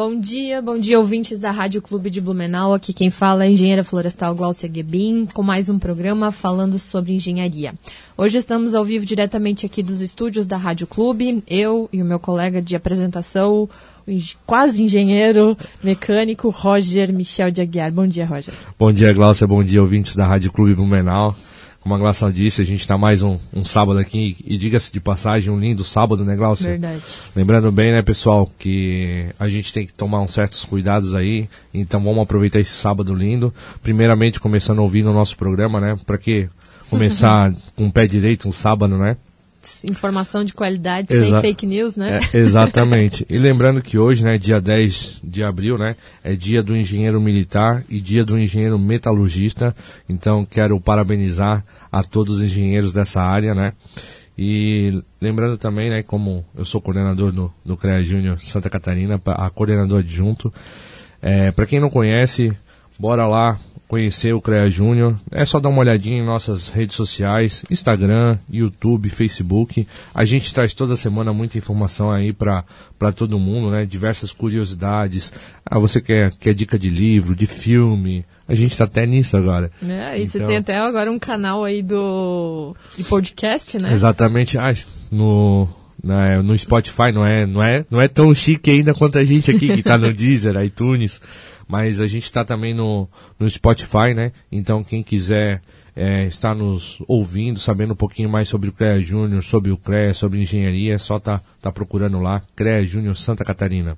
Bom dia, bom dia ouvintes da Rádio Clube de Blumenau. Aqui quem fala é a engenheira florestal Glaucia Gebin, com mais um programa falando sobre engenharia. Hoje estamos ao vivo diretamente aqui dos estúdios da Rádio Clube, eu e o meu colega de apresentação, quase engenheiro mecânico Roger Michel de Aguiar. Bom dia, Roger. Bom dia, Glaucia. Bom dia, ouvintes da Rádio Clube Blumenau. Como a Glaucia disse, a gente está mais um, um, sábado aqui e diga-se de passagem, um lindo sábado, né, Glaucia? Verdade. Lembrando bem, né, pessoal, que a gente tem que tomar uns certos cuidados aí, então vamos aproveitar esse sábado lindo. Primeiramente, começando a ouvir o nosso programa, né, para que começar com o pé direito um sábado, né? Informação de qualidade Exa sem fake news, né? É, exatamente. e lembrando que hoje, né, dia 10 de abril, né, é dia do engenheiro militar e dia do engenheiro metalurgista. Então, quero parabenizar a todos os engenheiros dessa área, né? E lembrando também, né, como eu sou coordenador do, do CREA Júnior Santa Catarina, a coordenador adjunto, é, para quem não conhece, bora lá, conhecer o CREA Júnior, é só dar uma olhadinha em nossas redes sociais, Instagram, YouTube, Facebook. A gente traz toda semana muita informação aí para todo mundo, né? Diversas curiosidades. Ah, você quer, quer dica de livro, de filme? A gente está até nisso agora. É, e então, você tem até agora um canal aí do de podcast, né? Exatamente. Ah, no, na, no Spotify não é, não é, não é tão chique ainda quanto a gente aqui que está no Deezer, iTunes mas a gente está também no, no Spotify, né? Então quem quiser é, estar nos ouvindo, sabendo um pouquinho mais sobre o CREA Júnior, sobre o CREA, sobre engenharia, é só tá, tá procurando lá, CREA Júnior Santa Catarina.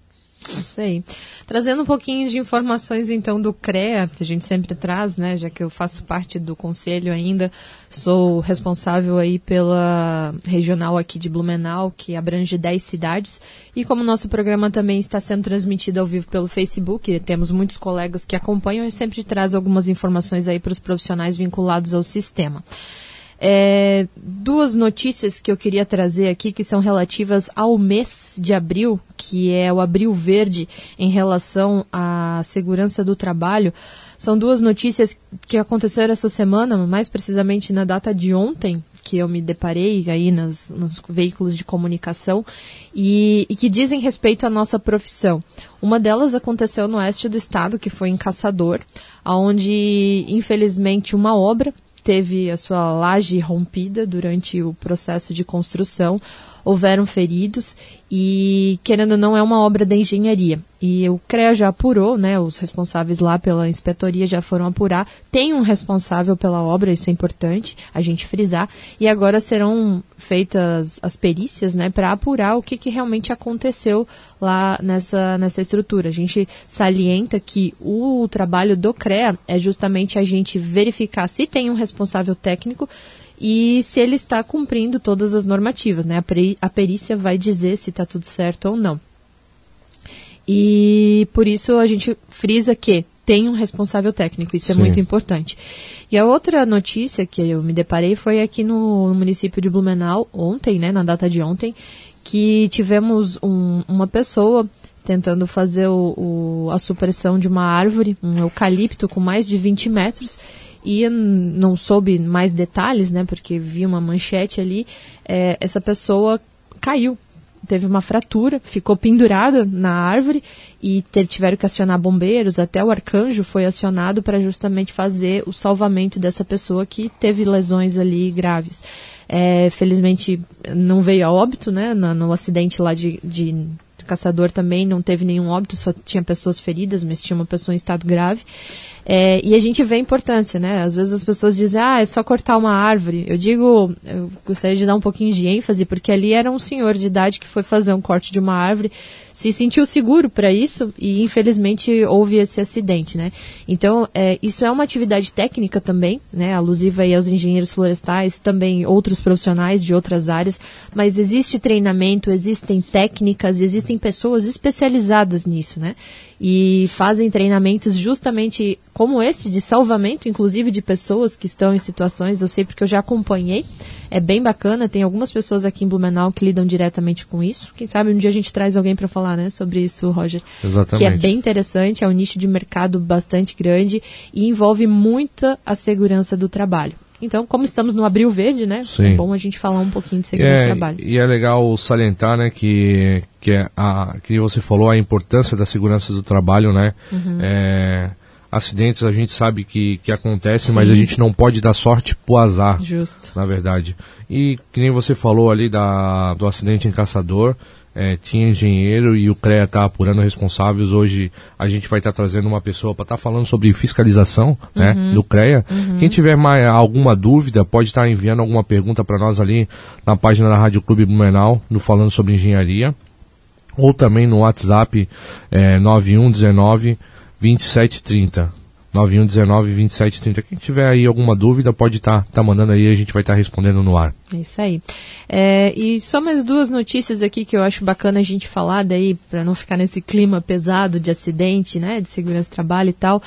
Isso aí. Trazendo um pouquinho de informações então do CREA, que a gente sempre traz, né, já que eu faço parte do conselho ainda, sou responsável aí pela regional aqui de Blumenau, que abrange 10 cidades, e como nosso programa também está sendo transmitido ao vivo pelo Facebook, temos muitos colegas que acompanham e sempre traz algumas informações aí para os profissionais vinculados ao sistema. É, duas notícias que eu queria trazer aqui que são relativas ao mês de abril, que é o Abril Verde em relação à segurança do trabalho. São duas notícias que aconteceram essa semana, mais precisamente na data de ontem, que eu me deparei aí nas, nos veículos de comunicação e, e, que dizem respeito à nossa profissão. Uma delas aconteceu no oeste do estado, que foi em Caçador, onde infelizmente uma obra teve a sua laje rompida durante o processo de construção, houveram feridos e, querendo ou não, é uma obra da engenharia. E o CREA já apurou, né, os responsáveis lá pela inspetoria já foram apurar, tem um responsável pela obra, isso é importante a gente frisar, e agora serão feitas as perícias, né, para apurar o que, que realmente aconteceu lá nessa, nessa estrutura. A gente salienta que o trabalho do CREA é justamente a gente verificar se tem um responsável técnico e se ele está cumprindo todas as normativas, né? A, perícia vai dizer se está tudo certo ou não. E por isso a gente frisa que tem um responsável técnico, isso é Sim. é muito importante. E a outra notícia que eu me deparei foi aqui no, no município de Blumenau, ontem, né, na data de ontem, que tivemos um, uma pessoa tentando fazer o, o, a supressão de uma árvore, um eucalipto com mais de 20 metros, e não soube mais detalhes, né, porque vi uma manchete ali, é, essa pessoa caiu, teve uma fratura, ficou pendurada na árvore e teve, tiveram que acionar bombeiros, até o arcanjo foi acionado para justamente fazer o salvamento dessa pessoa que teve lesões ali graves. É, felizmente não veio a óbito, né, no, no acidente lá de, de Caçador também não teve nenhum óbito, só tinha pessoas feridas, mas tinha uma pessoa em estado grave. É, e a gente vê a importância, né? Às vezes as pessoas dizem, ah, é só cortar uma árvore. Eu digo, eu gostaria de dar um pouquinho de ênfase, porque ali era um senhor de idade que foi fazer um corte de uma árvore, se sentiu seguro para isso e infelizmente houve esse acidente, né? Então, é, isso é uma atividade técnica também, né? Alusiva aí aos engenheiros florestais, também outros profissionais de outras áreas, mas existe treinamento, existem técnicas, existem pessoas especializadas nisso, né? E fazem treinamentos justamente como esse, de salvamento, inclusive de pessoas que estão em situações, eu sei porque eu já acompanhei, é bem bacana, tem algumas pessoas aqui em Blumenau que lidam diretamente com isso. Quem sabe um dia a gente traz alguém para falar, né, sobre isso, Roger. Exatamente. Que é bem interessante, é um nicho de mercado bastante grande e envolve muita a segurança do trabalho. Então, como estamos no Abril Verde, né? Sim. É bom a gente falar um pouquinho de segurança é, do trabalho. E é legal salientar, né, que, que, é a, que você falou a importância da segurança do trabalho, né? Uhum. É, acidentes a gente sabe que, que acontecem, mas a gente não pode dar sorte pro azar. Justo. Na verdade. E que nem você falou ali da, do acidente em Caçador, é, tinha engenheiro e o CREA está apurando responsáveis. Hoje a gente vai estar tá trazendo uma pessoa para estar tá falando sobre fiscalização né, uhum. do CREA. Uhum. Quem tiver mais alguma dúvida, pode estar tá enviando alguma pergunta para nós ali na página da Rádio Clube Blumenau, no Falando sobre Engenharia. Ou também no WhatsApp é, 9119 2730. 9119 2730. Quem tiver aí alguma dúvida, pode estar tá, tá mandando aí, a gente vai estar tá respondendo no ar. É isso aí. É, e só mais duas notícias aqui que eu acho bacana a gente falar daí, para não ficar nesse clima pesado de acidente, né, de segurança do trabalho e tal.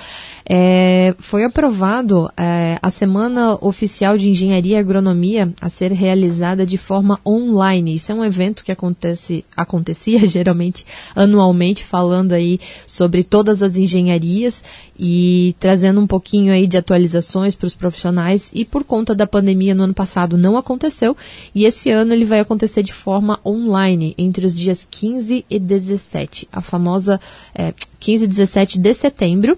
É, foi aprovado é, a Semana Oficial de Engenharia e Agronomia a ser realizada de forma online. Isso é um evento que acontece, acontecia geralmente anualmente, falando aí sobre todas as engenharias e trazendo um pouquinho aí de atualizações para os profissionais. E por conta da pandemia no ano passado não aconteceu aconteceu. E esse ano ele vai acontecer de forma online entre os dias 15 e 17, a famosa é, 15 e 17 de setembro.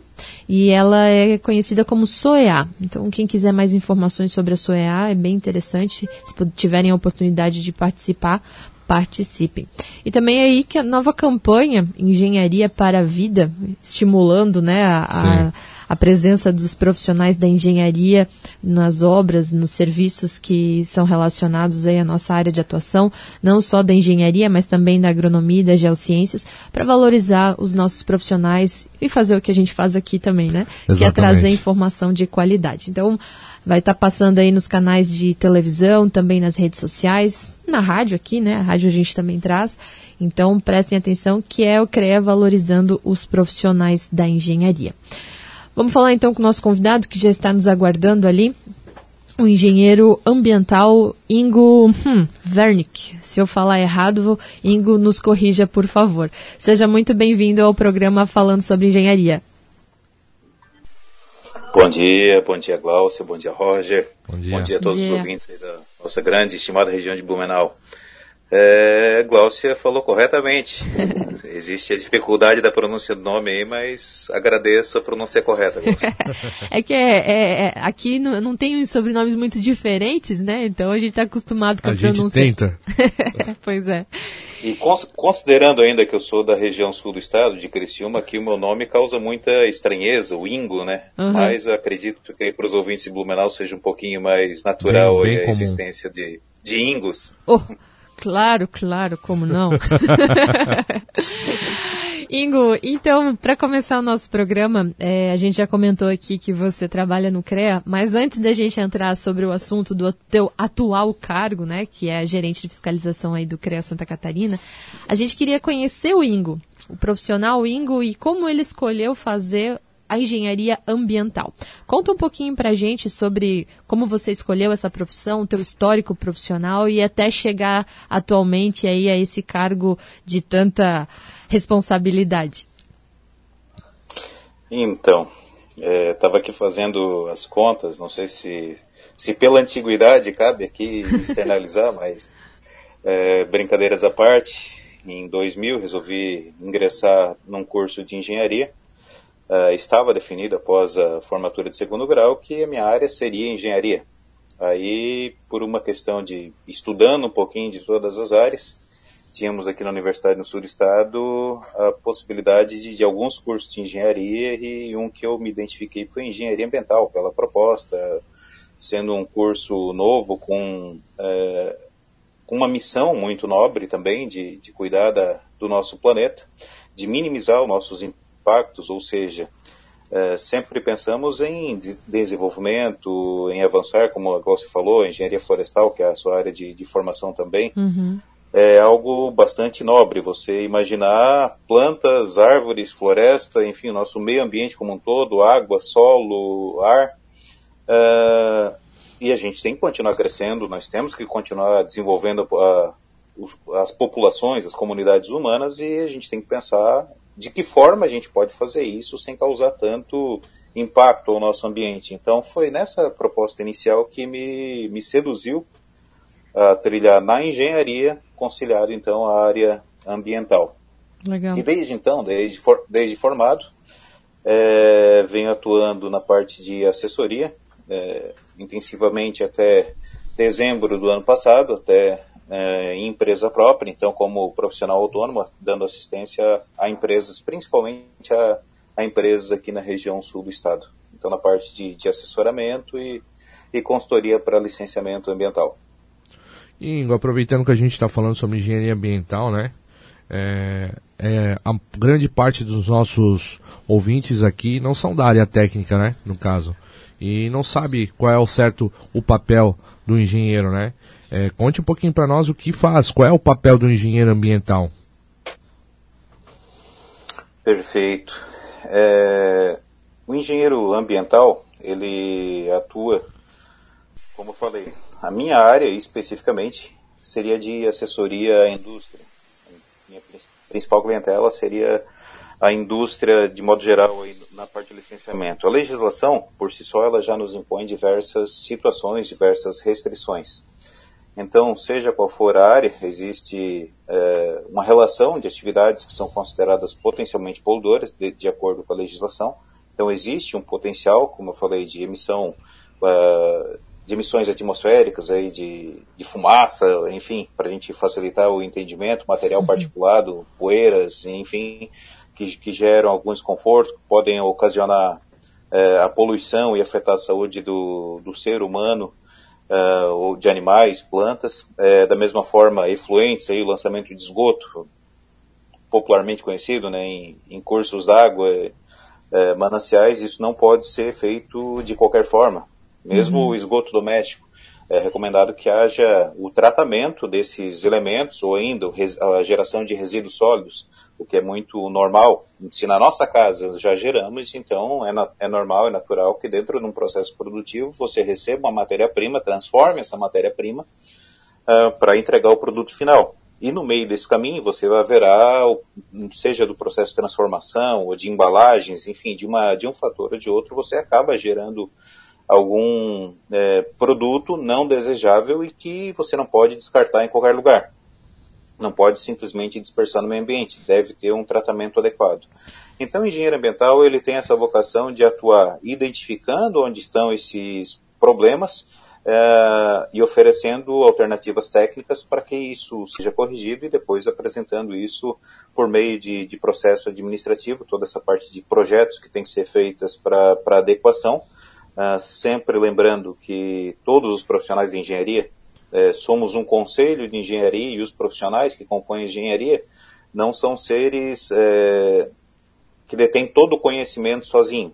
E ela é conhecida como SOEA. Então quem quiser mais informações sobre a SOEA é bem interessante, se tiverem a oportunidade de participar, participem. E também aí que a nova campanha Engenharia para a Vida, estimulando né, a, a presença dos profissionais da engenharia nas obras, nos serviços que são relacionados aí à nossa área de atuação, não só da engenharia, mas também da agronomia e das geociências, para valorizar os nossos profissionais e fazer o que a gente faz aqui também, né? Exatamente. Que é trazer informação de qualidade. Então, vai estar tá passando aí nos canais de televisão, também nas redes sociais, na rádio aqui, né? A rádio a gente também traz. Então, prestem atenção que é o CREA valorizando os profissionais da engenharia. Vamos falar então com o nosso convidado que já está nos aguardando ali, o engenheiro ambiental Ingo hum, Wernick. Se eu falar errado, Ingo nos corrija, por favor. Seja muito bem-vindo ao programa Falando sobre Engenharia. Bom dia, bom dia Glaucia, bom dia Roger, bom dia, bom dia a todos bom dia. os ouvintes da nossa grande e estimada região de Blumenau. É, Glaucia falou corretamente. Existe a dificuldade da pronúncia do nome aí, mas agradeço a pronúncia correta, Glaucia. é que é, é, é, aqui não, não tem sobrenomes muito diferentes, né? Então a gente está acostumado com a, a pronúncia. A gente tenta. pois é. E considerando ainda que eu sou da região sul do estado, de Criciúma, que o meu nome causa muita estranheza, o Ingo, né? Uhum. Mas eu acredito que para os ouvintes de Blumenau seja um pouquinho mais natural bem, bem a comum. existência de, de Ingos. Oh. Claro, claro, como não? Ingo, então, para começar o nosso programa, é, a gente já comentou aqui que você trabalha no CREA, mas antes da gente entrar sobre o assunto do teu atual cargo, né, que é gerente de fiscalização aí do CREA Santa Catarina, a gente queria conhecer o Ingo, o profissional Ingo, e como ele escolheu fazer a engenharia ambiental. Conta um pouquinho para a gente sobre como você escolheu essa profissão, teu histórico profissional e até chegar atualmente aí a esse cargo de tanta responsabilidade. Então, estava é, aqui fazendo as contas, não sei se, se pela antiguidade cabe aqui externalizar, mas é, brincadeiras à parte, em 2000 resolvi ingressar num curso de engenharia uh, estava definido após a formatura de segundo grau que a minha área seria engenharia. Aí, por uma questão de estudando um pouquinho de todas as áreas, tínhamos aqui na Universidade no Sul do Estado a possibilidade de, de, alguns cursos de engenharia e um que eu me identifiquei foi engenharia ambiental, pela proposta, sendo um curso novo com, é, com uma missão muito nobre também de, de cuidar da, do nosso planeta, de minimizar os nossos impactos, ou seja, é, sempre pensamos em desenvolvimento, em avançar, como você falou, engenharia florestal, que é a sua área de, de formação também, uhum. é algo bastante nobre. Você imaginar plantas, árvores, floresta, enfim, o nosso meio ambiente como um todo, água, solo, ar. É, e a gente tem que continuar crescendo, nós temos que continuar desenvolvendo a, as populações, as comunidades humanas, e a gente tem que pensar de que forma a gente pode fazer isso sem causar tanto impacto ao nosso ambiente. Então foi nessa proposta inicial que me, me seduziu a trilhar na engenharia, conciliado então a área ambiental. Legal. E desde então, desde, for, desde formado, é, venho atuando na parte de assessoria, é, intensivamente até dezembro do ano passado, até é, em empresa própria, então como profissional autônomo, dando assistência a empresas, principalmente a, a empresas aqui na região sul do estado. Então na parte de, de assessoramento e, e consultoria para licenciamento ambiental. Ingo, aproveitando que a gente está falando sobre engenharia ambiental, né? É, é, a grande parte dos nossos ouvintes aqui não são da área técnica, né? No caso. E não sabe qual é o certo o papel do engenheiro, né? É, conte um pouquinho para nós o que faz, qual é o papel do engenheiro ambiental. Perfeito. É, o engenheiro ambiental, ele atua, como eu falei, a minha área especificamente seria de assessoria à indústria. Minha principal clientela seria a indústria de modo geral na parte de licenciamento. A legislação, por si só, ela já nos impõe diversas situações, diversas restrições. Então, seja qual for a área, existe é, uma relação de atividades que são consideradas potencialmente poluidoras, de, de, acordo com a legislação. Então, existe um potencial, como eu falei, de emissão uh, de emissões atmosféricas, aí, de, de fumaça, enfim, para a gente facilitar o entendimento, material uhum. particulado, poeiras, enfim, que, que geram algum desconforto, podem ocasionar uh, a poluição e afetar a saúde do, do ser humano uh, ou de animais, plantas, é, da mesma forma efluentes, aí, o lançamento de esgoto, popularmente conhecido né, em, em cursos d'água, é, mananciais, isso não pode ser feito de qualquer forma. Mesmo uhum. o esgoto doméstico, é recomendado que haja o tratamento desses elementos ou ainda a geração de resíduos sólidos, o que é muito normal. Se na nossa casa já geramos, então é, é normal, é natural que dentro de um processo produtivo você receba uma matéria-prima, transforme essa matéria-prima uh, para entregar o produto final. E no meio desse caminho você haverá, seja do processo de transformação ou de embalagens, enfim, de, uma, de um fator ou de outro, você acaba gerando algum é, produto não desejável e que você não pode descartar em qualquer lugar. Não pode simplesmente dispersar no meio ambiente, deve ter um tratamento adequado. Então, o engenheiro ambiental ele tem essa vocação de atuar identificando onde estão esses problemas é, e oferecendo alternativas técnicas para que isso seja corrigido e depois apresentando isso por meio de, de processo administrativo, toda essa parte de projetos que tem que ser feitas para adequação, Uh, sempre lembrando que todos os profissionais de engenharia é, somos um conselho de engenharia e os profissionais que compõem a engenharia não são seres é, que detêm todo o conhecimento sozinho.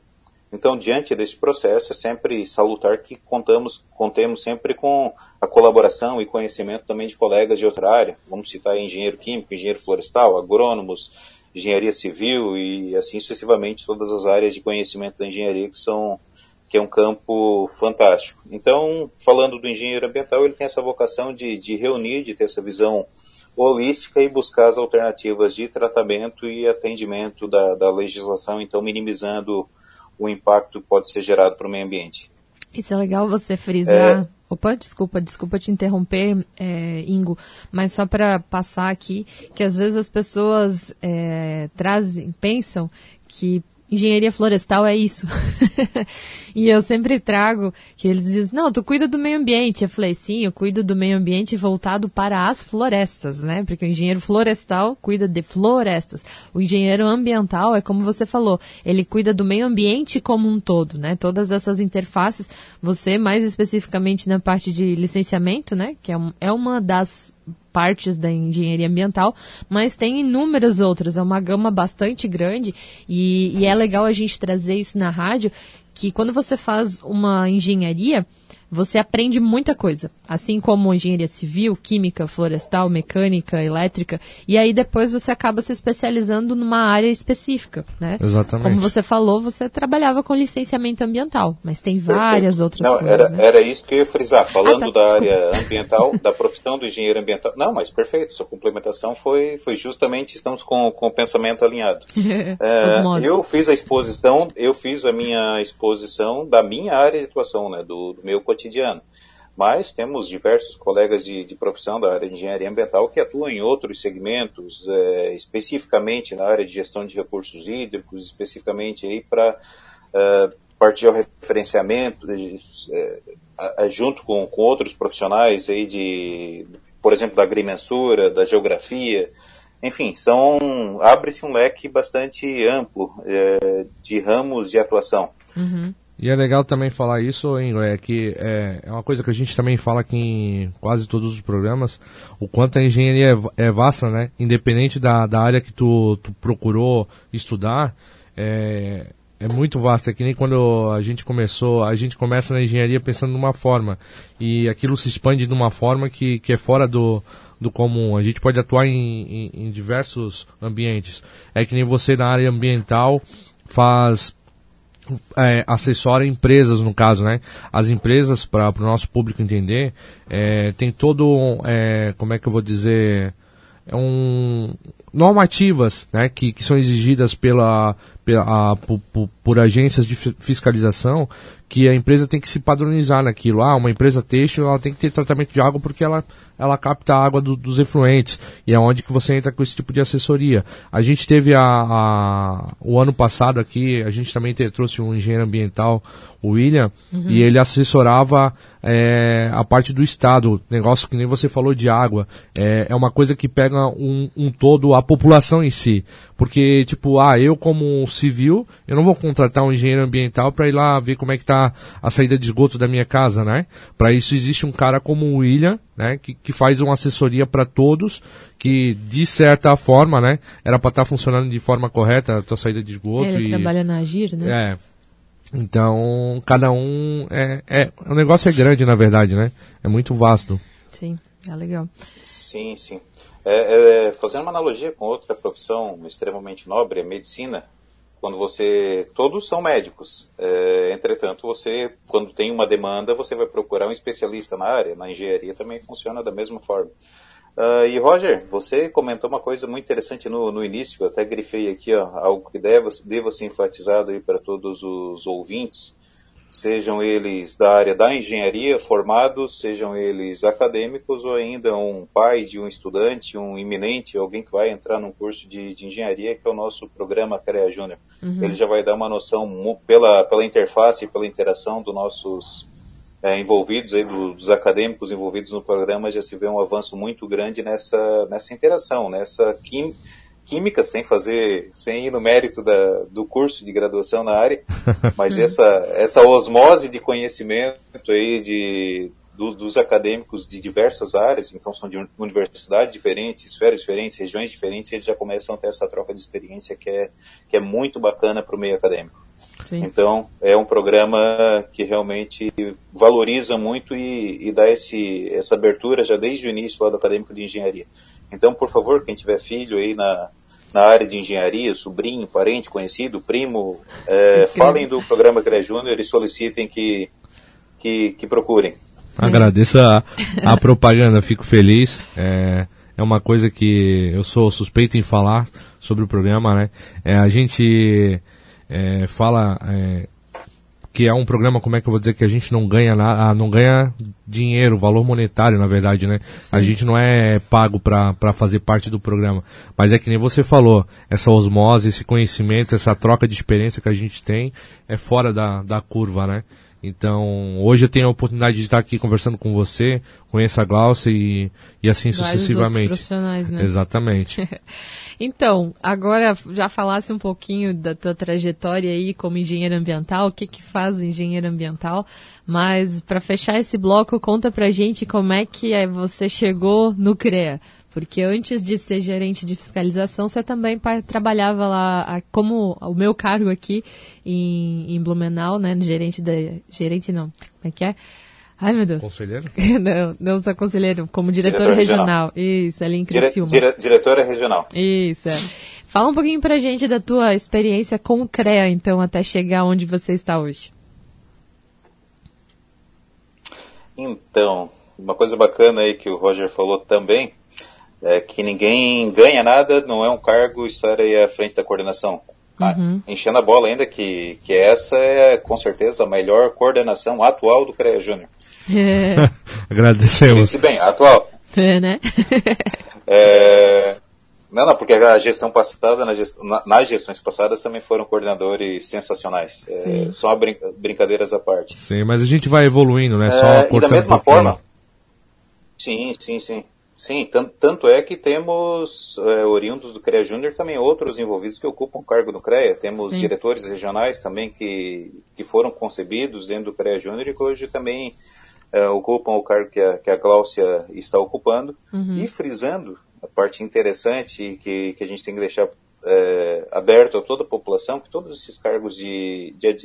Então, diante desse processo, é sempre salutar que contamos, contemos sempre com a colaboração e conhecimento também de colegas de outra área. Vamos citar engenheiro químico, engenheiro florestal, agrônomos, engenharia civil e assim sucessivamente todas as áreas de conhecimento da engenharia que são que é um campo fantástico. Então, falando do engenheiro ambiental, ele tem essa vocação de, de reunir, de ter essa visão holística e buscar as alternativas de tratamento e atendimento da, da legislação, então minimizando o impacto que pode ser gerado para o meio ambiente. Isso é legal você frisar. É... Opa, desculpa, desculpa te interromper, é, Ingo, mas só para passar aqui, que às vezes as pessoas é, trazem, pensam que engenharia florestal é isso. e eu sempre trago que eles dizem, não, tu cuida do meio ambiente. Eu falei, sim, eu cuido do meio ambiente voltado para as florestas, né? Porque o engenheiro florestal cuida de florestas. O engenheiro ambiental é como você falou, ele cuida do meio ambiente como um todo, né? Todas essas interfaces, você mais especificamente na parte de licenciamento, né? Que é, um, é uma das partes da engenharia ambiental, mas tem inúmeras outras, é uma gama bastante grande e, e é legal a gente trazer isso na rádio, que quando você faz uma engenharia, você aprende muita coisa, assim como engenharia civil, química, florestal, mecânica, elétrica, e aí depois você acaba se especializando numa área específica, né? Exatamente. Como você falou, você trabalhava com licenciamento ambiental, mas tem várias Perfeito. outras Não, coisas. Era, né? era isso que eu ia frisar, falando Ah, tá, da desculpa. área ambiental, da profissão do engenheiro ambiental. Não, mas perfeito, sua complementação foi, foi justamente, estamos com, com o pensamento alinhado. É, eu fiz a exposição, eu fiz a minha exposição da minha área de atuação, né, do, do meu cotidiano. Mas temos diversos colegas de, de profissão da área de engenharia ambiental que atuam em outros segmentos, é, especificamente na área de gestão de recursos hídricos, especificamente aí para é, partir ao referenciamento, de, é, junto com, com outros profissionais aí de, por exemplo, da agrimensura, da geografia, enfim, são abre-se um leque bastante amplo é, de ramos de atuação. Uhum. E é legal também falar isso, Ingo, é que é, é uma coisa que a gente também fala aqui em quase todos os programas, o quanto a engenharia é é vasta, né? Independente da, da área que tu, tu procurou estudar, é, é muito vasta. É que nem quando a gente começou, a gente começa na engenharia pensando numa forma, e aquilo se expande de uma forma que, que é fora do, do comum. A gente pode atuar em, em, em diversos ambientes. É que nem você na área ambiental faz é, assessora empresas no caso, né? As empresas para o nosso público entender é, tem todo é, como é que eu vou dizer é um normativas, né? Que, que são exigidas pela, pela a, por, por- agências de fi- fiscalização que a empresa tem que se padronizar naquilo. Ah, uma empresa têxtil ela tem que ter tratamento de água porque ela ela capta a água do- dos efluentes e é onde que você entra com esse tipo de assessoria. A gente teve a, a- o ano passado aqui, a gente também te- trouxe um engenheiro ambiental, o William, e ele assessorava é, a parte do estado, negócio que nem você falou de água, é, é uma coisa que pega um, um todo a população em si, porque tipo, ah, eu como civil, eu não vou contratar um engenheiro ambiental para ir lá ver como é que tá a saída de esgoto da minha casa, né? Para isso existe um cara como o William, né, que, que faz uma assessoria para todos, que de certa forma, né, era para estar funcionando de forma correta a tua saída de esgoto Ele e trabalha na Agir, né? é. Então, cada um é, é o negócio é grande na verdade, né? É muito vasto. Sim, é legal. Sim, sim. É, é, fazendo uma analogia com outra profissão extremamente nobre, a medicina, quando você. Todos são médicos. É, entretanto, você, quando tem uma demanda, você vai procurar um especialista na área. Na engenharia também funciona da mesma forma. Ah, e Roger, você comentou uma coisa muito interessante no, no início, eu até grifei aqui, ó, algo que deva, deva ser enfatizado aí para todos os ouvintes, sejam eles da área da engenharia, formados, sejam eles acadêmicos ou ainda um pai de um estudante, um iminente, alguém que vai entrar num curso de, de engenharia, que é o nosso programa CREA Júnior. Ele já vai dar uma noção pela, pela interface, pela interação dos nossos é, envolvidos, aí, do- dos acadêmicos envolvidos no programa, já se vê um avanço muito grande nessa, nessa interação, nessa quim- química, sem fazer, sem ir no mérito da, do curso de graduação na área, mas essa, essa osmose de conhecimento aí de, do- dos acadêmicos de diversas áreas, então são de uni- universidades diferentes, esferas diferentes, regiões diferentes, eles já começam a ter essa troca de experiência que é, que é muito bacana para o meio acadêmico. Sim. Então, é um programa que realmente valoriza muito e, e dá esse, essa abertura já desde o início lá do acadêmico de engenharia. Então, por favor, quem tiver filho aí na, na área de engenharia, sobrinho, parente, conhecido, primo, é, falem do programa CREA Júnior e solicitem que, que, que procurem. Agradeço a, a propaganda, fico feliz. É, é uma coisa que eu sou suspeito em falar sobre o programa, né? É, a gente é, fala é, que é um programa, como é que eu vou dizer, que a gente não ganha nada, ah, não ganha dinheiro, valor monetário, na verdade, né? Sim. A gente não é pago para fazer parte do programa. Mas é que nem você falou, essa osmose, esse conhecimento, essa troca de experiência que a gente tem é fora da, da curva, né? Então, hoje eu tenho a oportunidade de estar aqui conversando com você, conheço a Glaucia e, e assim Vários sucessivamente. profissionais, né? Exatamente. então, agora já falasse um pouquinho da tua trajetória aí como engenheiro ambiental, o que que faz o engenheiro ambiental, mas para fechar esse bloco, conta pra gente como é que é, você chegou no CREA. Porque antes de ser gerente de fiscalização, você também trabalhava lá, como o meu cargo aqui em, em Blumenau, né? Gerente da. Gerente não. Como é que é? Ai, meu Deus. Conselheiro? não, não sou conselheiro, como diretor, diretor regional. regional. Isso, ali em Criciúma. Dire, dire, diretora regional. Isso, é. Fala um pouquinho pra gente da tua experiência com o CREA, então, até chegar onde você está hoje. Então, uma coisa bacana aí que o Roger falou também, é, que ninguém ganha nada, não é um cargo estar aí à frente da coordenação. Ah, uhum. enchendo a bola ainda que, que essa é com certeza a melhor coordenação atual do CREA Júnior. É. Agradecemos. Disse bem, atual. É, né? é, não, não, porque a gestão passada, na gest, na, nas gestões passadas também foram coordenadores sensacionais. É, só brin, brincadeiras à parte. Sim, mas a gente vai evoluindo, né? Só é, e da mesma forma. Sim, sim, sim. Sim, tanto é que temos é, oriundos do CREA Júnior também outros envolvidos que ocupam o cargo no CREA. Temos Sim. diretores regionais também que, que foram concebidos dentro do CREA Júnior e que hoje também é, ocupam o cargo que a, que a Gláucia está ocupando. Uhum. E frisando a parte interessante que, que a gente tem que deixar é, aberto a toda a população, que todos esses cargos de, de,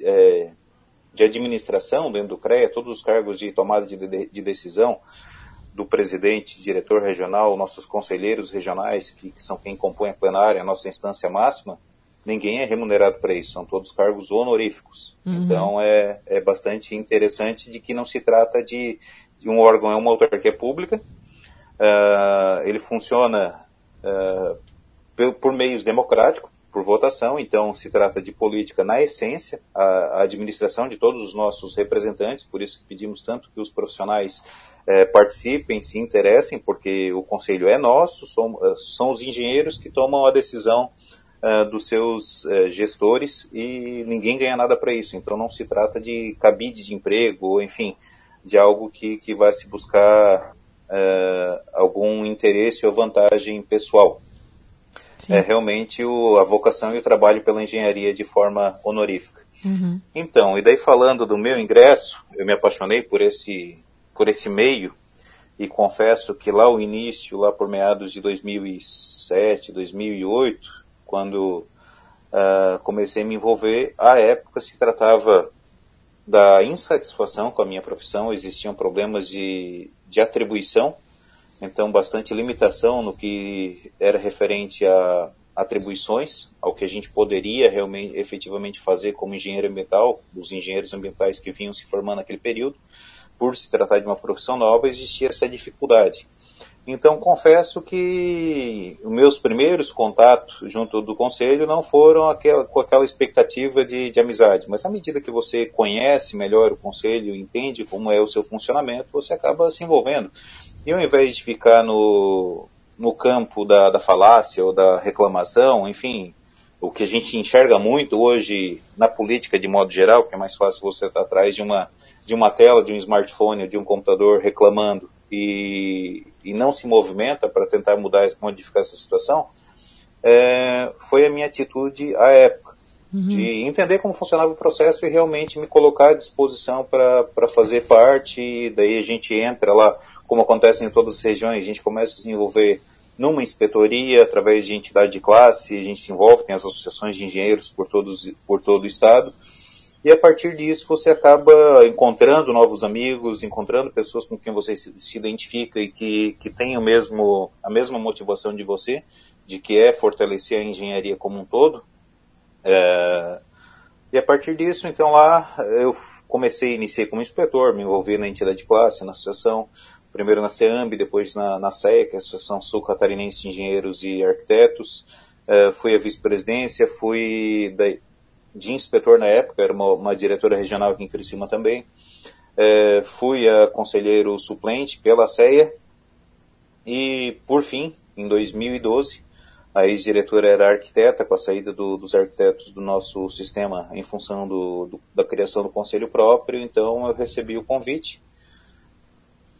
de administração dentro do CREA, todos os cargos de tomada de, de decisão, do presidente, diretor regional, nossos conselheiros regionais, que, que, são quem compõe a plenária, a nossa instância máxima, ninguém é remunerado para isso, são todos cargos honoríficos. Uhum. Então é, é bastante interessante de que não se trata de, de um órgão, é uma autarquia pública, uh, ele funciona uh, por, por meios democráticos, por votação, então se trata de política na essência, a, administração de todos os nossos representantes, por isso pedimos tanto que os profissionais é, participem, se interessem, porque o conselho é nosso, são, é, são os engenheiros que tomam a decisão é, dos seus é, gestores e ninguém ganha nada para isso, então não se trata de cabide de emprego, enfim, de algo que, que vai se buscar algum interesse ou vantagem pessoal. Sim. é realmente o, a vocação e o trabalho pela engenharia de forma honorífica. Uhum. Então, e daí falando do meu ingresso, eu me apaixonei por esse, por esse meio e confesso que lá o início, lá por meados de 2007, 2008, quando uh, comecei a me envolver, à época se tratava da insatisfação com a minha profissão, existiam problemas de, de atribuição então bastante limitação no que era referente a atribuições, ao que a gente poderia realmente, efetivamente fazer como engenheiro ambiental, os engenheiros ambientais que vinham se formando naquele período, por se tratar de uma profissão nova, existia essa dificuldade. Então, confesso que os meus primeiros contatos junto do conselho não foram aquela, com aquela expectativa de, de, amizade, mas à medida que você conhece melhor o conselho, entende como é o seu funcionamento, você acaba se envolvendo. E ao invés de ficar no, no campo da, da falácia ou da reclamação, enfim, o que a gente enxerga muito hoje na política de modo geral, que é mais fácil você estar atrás de uma, de uma tela, de um smartphone ou de um computador reclamando e, e não se movimenta para tentar mudar, modificar essa situação, é, foi a minha atitude à época. Uhum. De entender como funcionava o processo e realmente me colocar à disposição para fazer parte, e daí a gente entra lá como acontece em todas as regiões, a gente começa a se desenvolver numa inspetoria, através de entidade de classe, a gente se envolve, tem as associações de engenheiros por, todos, por todo o estado, e a partir disso você acaba encontrando novos amigos, encontrando pessoas com quem você se, se identifica e que, que têm o mesmo, a mesma motivação de você, de que é fortalecer a engenharia como um todo. É, e a partir disso, então lá eu comecei, iniciei como inspetor, me envolvi na entidade de classe, na associação, primeiro na CEAMB, depois na, na CEA, que é a Associação Sul Catarinense de Engenheiros e Arquitetos, uh, fui a vice-presidência, fui da, de inspetor na época, era uma, uma diretora regional aqui em Criciúma também. É, fui a conselheiro suplente pela CEA e, por fim, em 2012, a ex-diretora era arquiteta, com a saída do, dos arquitetos do nosso sistema em função do, do, da criação do conselho próprio, então eu recebi o convite,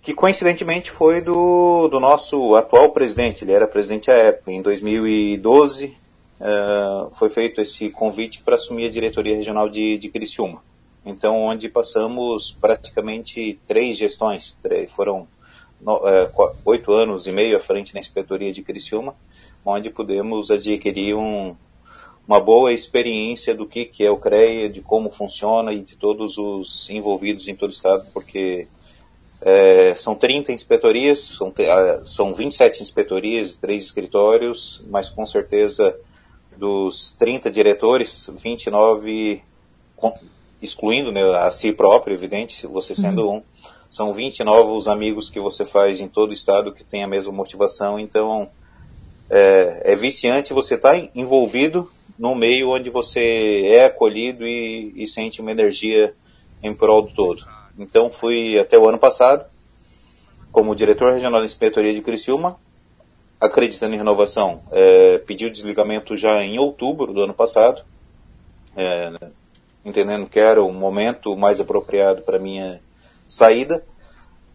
que coincidentemente foi do, do nosso atual presidente, ele era presidente à época. Em 2012 uh, foi feito esse convite para assumir a diretoria regional de, de Criciúma. Então, onde passamos praticamente três gestões, três, foram no, é, oito anos e meio à frente na inspetoria de Criciúma, onde pudemos adquirir um, uma boa experiência do que, que é o CREA, de como funciona e de todos os envolvidos em todo o estado, porque é, são 30 inspetorias, são, são 27 inspetorias, três escritórios, mas com certeza dos 30 diretores, 29, excluindo né, a si próprio, evidente, você sendo uhum. um, são 20 novos amigos que você faz em todo o estado que tem a mesma motivação, então é, é viciante você estar tá envolvido no meio onde você é acolhido e, e sente uma energia em prol do todo. Então fui até o ano passado como diretor regional da inspetoria de Criciúma, acreditando em renovação. É, pedi o desligamento já em outubro do ano passado, é, entendendo que era o momento mais apropriado para minha saída.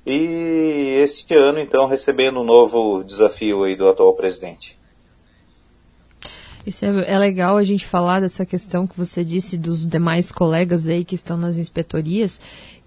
E este ano, então, recebendo um novo desafio aí do atual presidente. Isso é, é, legal a gente falar dessa questão que você disse dos demais colegas aí que estão nas inspetorias,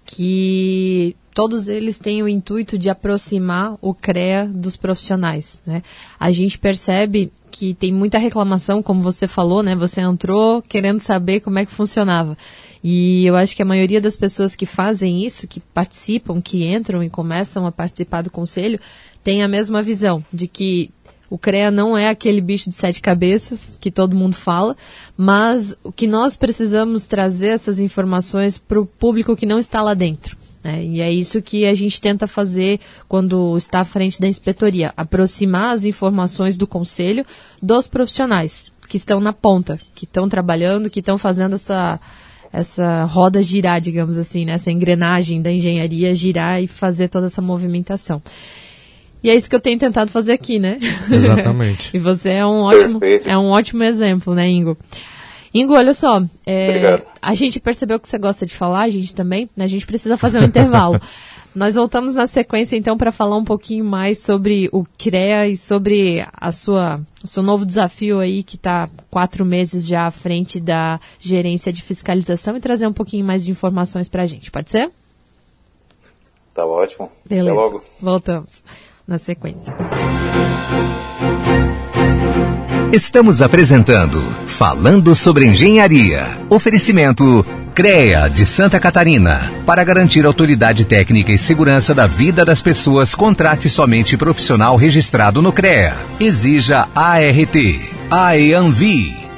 que todos eles têm o intuito de aproximar o CREA dos profissionais. Né? A gente percebe que tem muita reclamação, como você falou, né? Você entrou querendo saber como é que funcionava. E eu acho que a maioria das pessoas que fazem isso, que participam, que entram e começam a participar do conselho, tem a mesma visão de que o CREA não é aquele bicho de sete cabeças que todo mundo fala, mas o que nós precisamos trazer essas informações para o público que não está lá dentro. É, e é isso que a gente tenta fazer quando está à frente da inspetoria, aproximar as informações do conselho dos profissionais que estão na ponta, que estão trabalhando, que estão fazendo essa, essa roda girar, digamos assim, né? essa engrenagem da engenharia girar e fazer toda essa movimentação. E é isso que eu tenho tentado fazer aqui, né? Exatamente. e você é um ótimo, é um ótimo exemplo, né, Ingo? Ingo, olha só, é, a gente percebeu que você gosta de falar, a gente também, né? A gente precisa fazer um intervalo. Nós voltamos na sequência então para falar um pouquinho mais sobre o CREA e sobre a sua, o seu novo desafio aí que está quatro meses já à frente da gerência de fiscalização e trazer um pouquinho mais de informações para a gente. Pode ser? Tá ótimo. Beleza. Até logo. Voltamos na sequência. Estamos apresentando Falando sobre Engenharia. Oferecimento CREA de Santa Catarina. Para garantir autoridade técnica e segurança da vida das pessoas, contrate somente profissional registrado no CREA. Exija ART. AEANVI.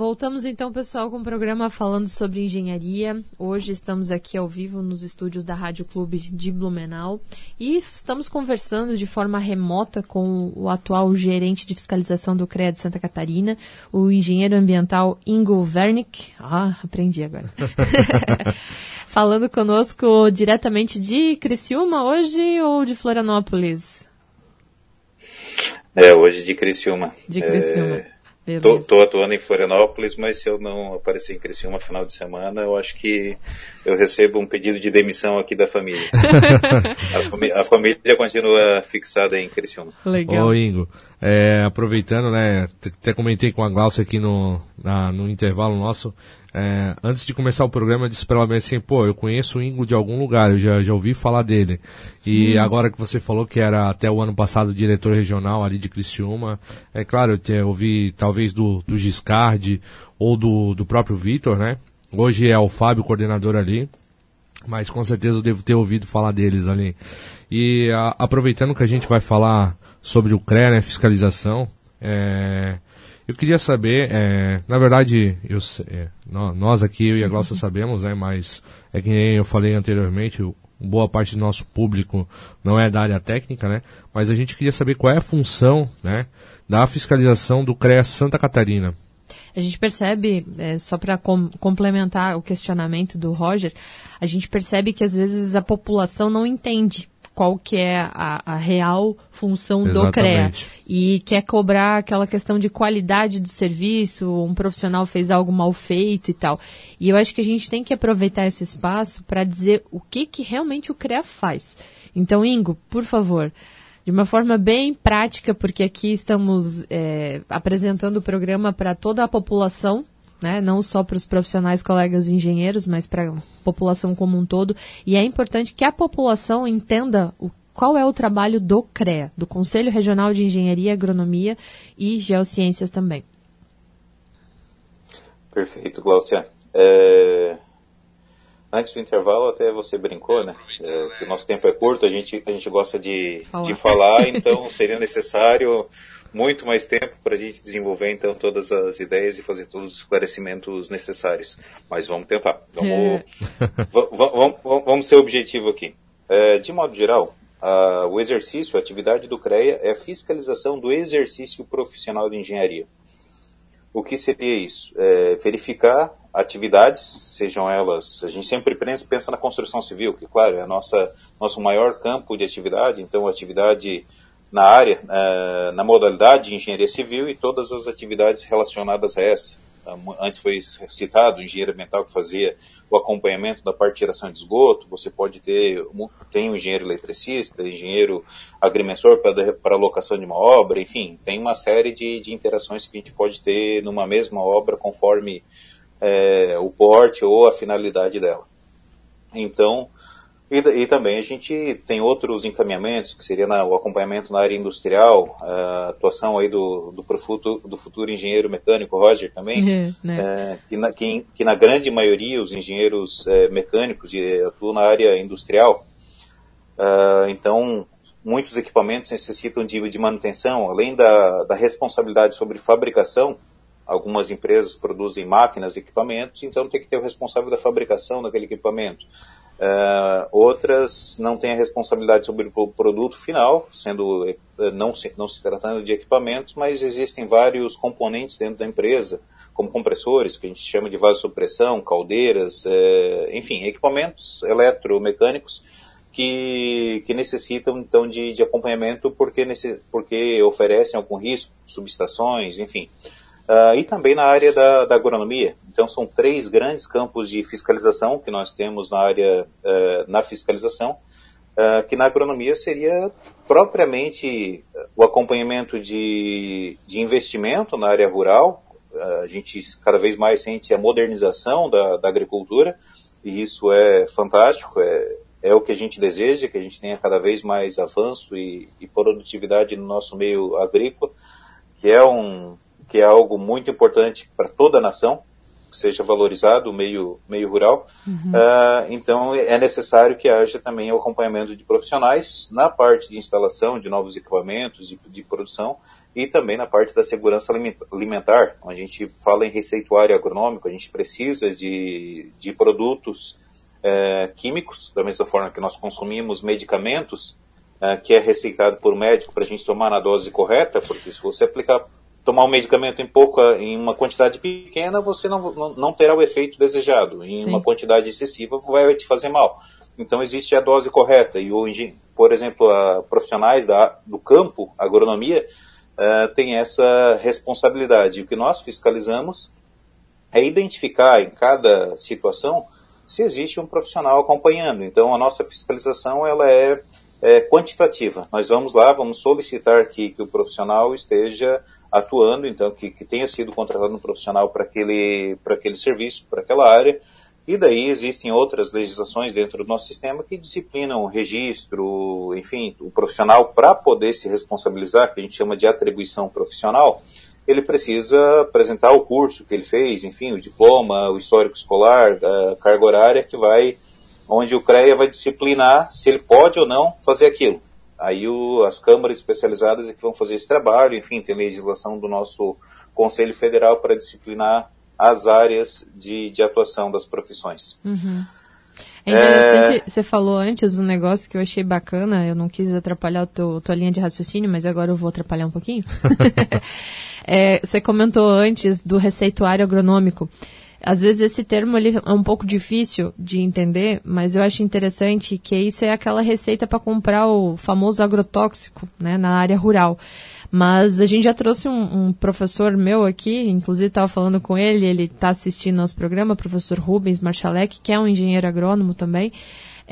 Voltamos então, pessoal, com o programa falando sobre engenharia. Hoje estamos aqui ao vivo nos estúdios da Rádio Clube de Blumenau e estamos conversando de forma remota com o atual gerente de fiscalização do CREA de Santa Catarina, o engenheiro ambiental Ingo Wernick. Ah, aprendi agora. Falando conosco diretamente de Criciúma hoje ou de Florianópolis? É, hoje de Criciúma. De Criciúma. É... Estou atuando em Florianópolis, mas se eu não aparecer em Criciúma final de semana, eu acho que eu recebo um pedido de demissão aqui da família. a, família a, família continua fixada em Criciúma. Legal. Ô Ingo, É, aproveitando, né, até comentei com a Glaucia aqui no, na, no intervalo nosso, é, antes de começar o programa, eu disse para ela assim, pô, eu conheço o Ingo de algum lugar, eu já, já ouvi falar dele. E hum. agora que você falou que era até o ano passado diretor regional ali de Criciúma, é claro, eu, te, ouvi talvez do, do Giscard ou do, do próprio Vitor, né? Hoje é o Fábio, coordenador ali, mas com certeza eu devo ter ouvido falar deles ali. E a, aproveitando que a gente vai falar sobre o CRE, né, fiscalização, é, eu queria saber, é, na verdade, eu, é, nós aqui, eu e a Glaucia sabemos, né, mas é que nem eu falei anteriormente, boa parte do nosso público não é da área técnica, né, mas a gente queria saber qual é a função, né, da fiscalização do CREA Santa Catarina. A gente percebe, é, só para com, complementar o questionamento do Roger, a gente percebe que às vezes a população não entende qual que é a, a real função Exatamente. do CREA e quer cobrar aquela questão de qualidade do serviço, um profissional fez algo mal feito e tal. E eu acho que a gente tem que aproveitar esse espaço para dizer o que, que realmente o CREA faz. Então, Ingo, por favor, de uma forma bem prática, porque aqui estamos é, apresentando o programa para toda a população, né? não só para os profissionais, colegas engenheiros, mas para a população como um todo. E é importante que a população entenda o, qual é o trabalho do CREA, do Conselho Regional de Engenharia, Agronomia e Geociências também. Perfeito, Glaucia. É, Antes do intervalo, até você brincou, né? É, que o nosso tempo é curto, a gente, a gente gosta de falar, de falar então seria necessário muito mais tempo para a gente desenvolver então todas as ideias e fazer todos os esclarecimentos necessários. Mas vamos tentar. Vamos, é. vamos, vamos, vamos ser objetivo aqui. É, de modo geral, a, o exercício, a atividade do CREA é a fiscalização do exercício profissional de engenharia. O que seria isso? É, verificar atividades, sejam elas, a gente sempre pensa na construção civil, que claro, é a nossa, nosso maior campo de atividade, então atividade na área, é, na modalidade de engenharia civil e todas as atividades relacionadas a essa. Antes foi citado o engenheiro ambiental que fazia o acompanhamento da parte de geração de esgoto, você pode ter, tem o engenheiro eletricista, engenheiro agrimensor para, para alocação de uma obra, enfim, tem uma série de, de interações que a gente pode ter numa mesma obra conforme é, o porte ou a finalidade dela. Então, e, e, também a gente tem outros encaminhamentos, que seria na, o acompanhamento na área industrial, a atuação aí do, do, futuro, do futuro engenheiro mecânico Roger também, uhum, né? é, que, na, que, que, na grande maioria os engenheiros é, mecânicos atuam na área industrial. Uh, então, muitos equipamentos necessitam de, de manutenção, além da, da responsabilidade sobre fabricação, algumas empresas produzem máquinas, equipamentos, então tem que ter o responsável da fabricação daquele equipamento. Uh, outras não têm a responsabilidade sobre o produto final, sendo uh, não, se, não se tratando de equipamentos, mas existem vários componentes dentro da empresa, como compressores, que a gente chama de vasopressão, caldeiras, uh, enfim, equipamentos eletromecânicos que, que necessitam então de, de acompanhamento porque, nesse, porque oferecem algum risco, subestações, enfim. Uh, e também na área da, da, agronomia. Então, são três grandes campos de fiscalização que nós temos na área, uh, na fiscalização, uh, que na agronomia seria propriamente o acompanhamento de, de investimento na área rural. a gente cada vez mais sente a modernização da, da agricultura, e isso é fantástico, é, é o que a gente deseja, que a gente tenha cada vez mais avanço e, e produtividade no nosso meio agrícola, que é um, que é algo muito importante para toda a nação, que seja valorizado o meio, meio rural. Uhum. Uh, então, é necessário que haja também o acompanhamento de profissionais na parte de instalação de novos equipamentos, de, de produção, e também na parte da segurança alimentar. A gente fala em receituário agronômico, a gente precisa de, de produtos é, químicos, da mesma forma que nós consumimos medicamentos, é, que é receitado por médico para a gente tomar na dose correta, porque se você aplicar tomar um medicamento em pouca, em uma quantidade pequena, você não, não, não terá o efeito desejado. Em Sim. uma quantidade excessiva, vai te fazer mal. Então existe a dose correta. E hoje, por exemplo, profissionais da, do campo, agronomia, uh, tem essa responsabilidade. O que nós fiscalizamos é identificar em cada situação se existe um profissional acompanhando. Então a nossa fiscalização ela é é, quantitativa. Nós vamos lá, vamos solicitar que, que o profissional esteja atuando, então que, que tenha sido contratado um profissional para aquele, para aquele serviço, para aquela área, e daí existem outras legislações dentro do nosso sistema que disciplinam o registro, enfim, o profissional para poder se responsabilizar, que a gente chama de atribuição profissional, ele precisa apresentar o curso que ele fez, enfim, o diploma, o histórico escolar, a carga horária que vai, onde o CREA vai disciplinar se ele pode ou não fazer aquilo. Aí o, as câmaras especializadas é que vão fazer esse trabalho, enfim, tem legislação do nosso Conselho Federal para disciplinar as áreas de, de atuação das profissões. Uhum. É interessante, é... você falou antes um negócio que eu achei bacana, eu não quis atrapalhar a tua, tua linha de raciocínio, mas agora eu vou atrapalhar um pouquinho. é, você comentou antes do receituário agronômico. Às vezes esse termo ele é um pouco difícil de entender, mas eu acho interessante que isso é aquela receita para comprar o famoso agrotóxico né, na área rural. Mas a gente já trouxe um, um professor meu aqui, inclusive estava falando com ele, ele está assistindo nosso programa, professor Rubens Marchalek, que é um engenheiro agrônomo também.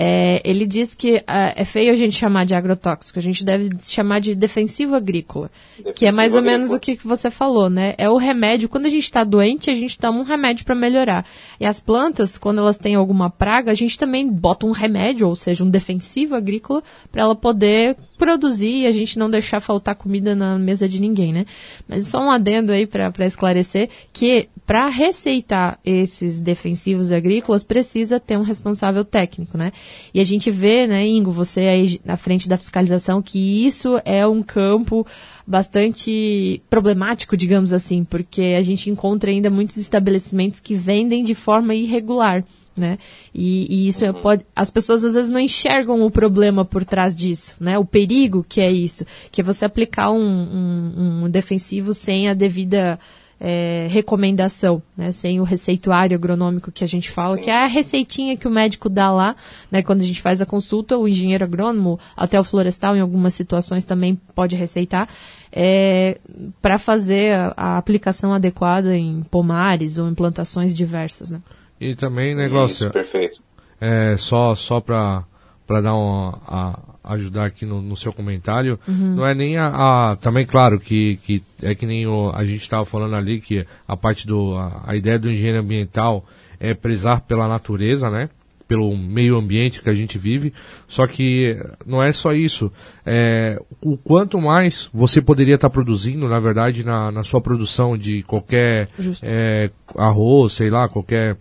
É, ele diz que uh, é feio a gente chamar de agrotóxico, a gente deve chamar de defensivo agrícola, defensivo que é mais ou agrícola. menos o que, que você falou, né? É o remédio, quando a gente está doente, a gente toma um remédio para melhorar. E as plantas, quando elas têm alguma praga, a gente também bota um remédio, ou seja, um defensivo agrícola, para ela poder produzir e a gente não deixar faltar comida na mesa de ninguém, né? Mas só um adendo aí para esclarecer que para receitar esses defensivos agrícolas precisa ter um responsável técnico, né? E a gente vê, né, Ingo, você aí na frente da fiscalização, que isso é um campo bastante problemático, digamos assim, porque a gente encontra ainda muitos estabelecimentos que vendem de forma irregular né? E, e isso é, uhum. pode, as pessoas às vezes não enxergam o problema por trás disso, né? O perigo que é isso, que é você aplicar um, um, um defensivo sem a devida é, recomendação, né? Sem o receituário agronômico que a gente fala, Sim. que é a receitinha que o médico dá lá, né? Quando a gente faz a consulta, o engenheiro agrônomo, até o florestal, em algumas situações também pode receitar. É, para fazer a, a aplicação adequada em pomares ou em plantações diversas, né? E também negócio. Isso, perfeito. É, só só para para dar um, a, ajudar aqui no, no seu comentário, uhum. não é nem a, a, também claro que, que é que nem o, a gente estava falando ali que a parte do a, a, ideia do engenheiro ambiental é prezar pela natureza, né? Pelo meio ambiente que a gente vive, só que não é só isso. É, o quanto mais você poderia estar tá produzindo, na verdade, na, na sua produção de qualquer é, arroz, sei lá, qualquer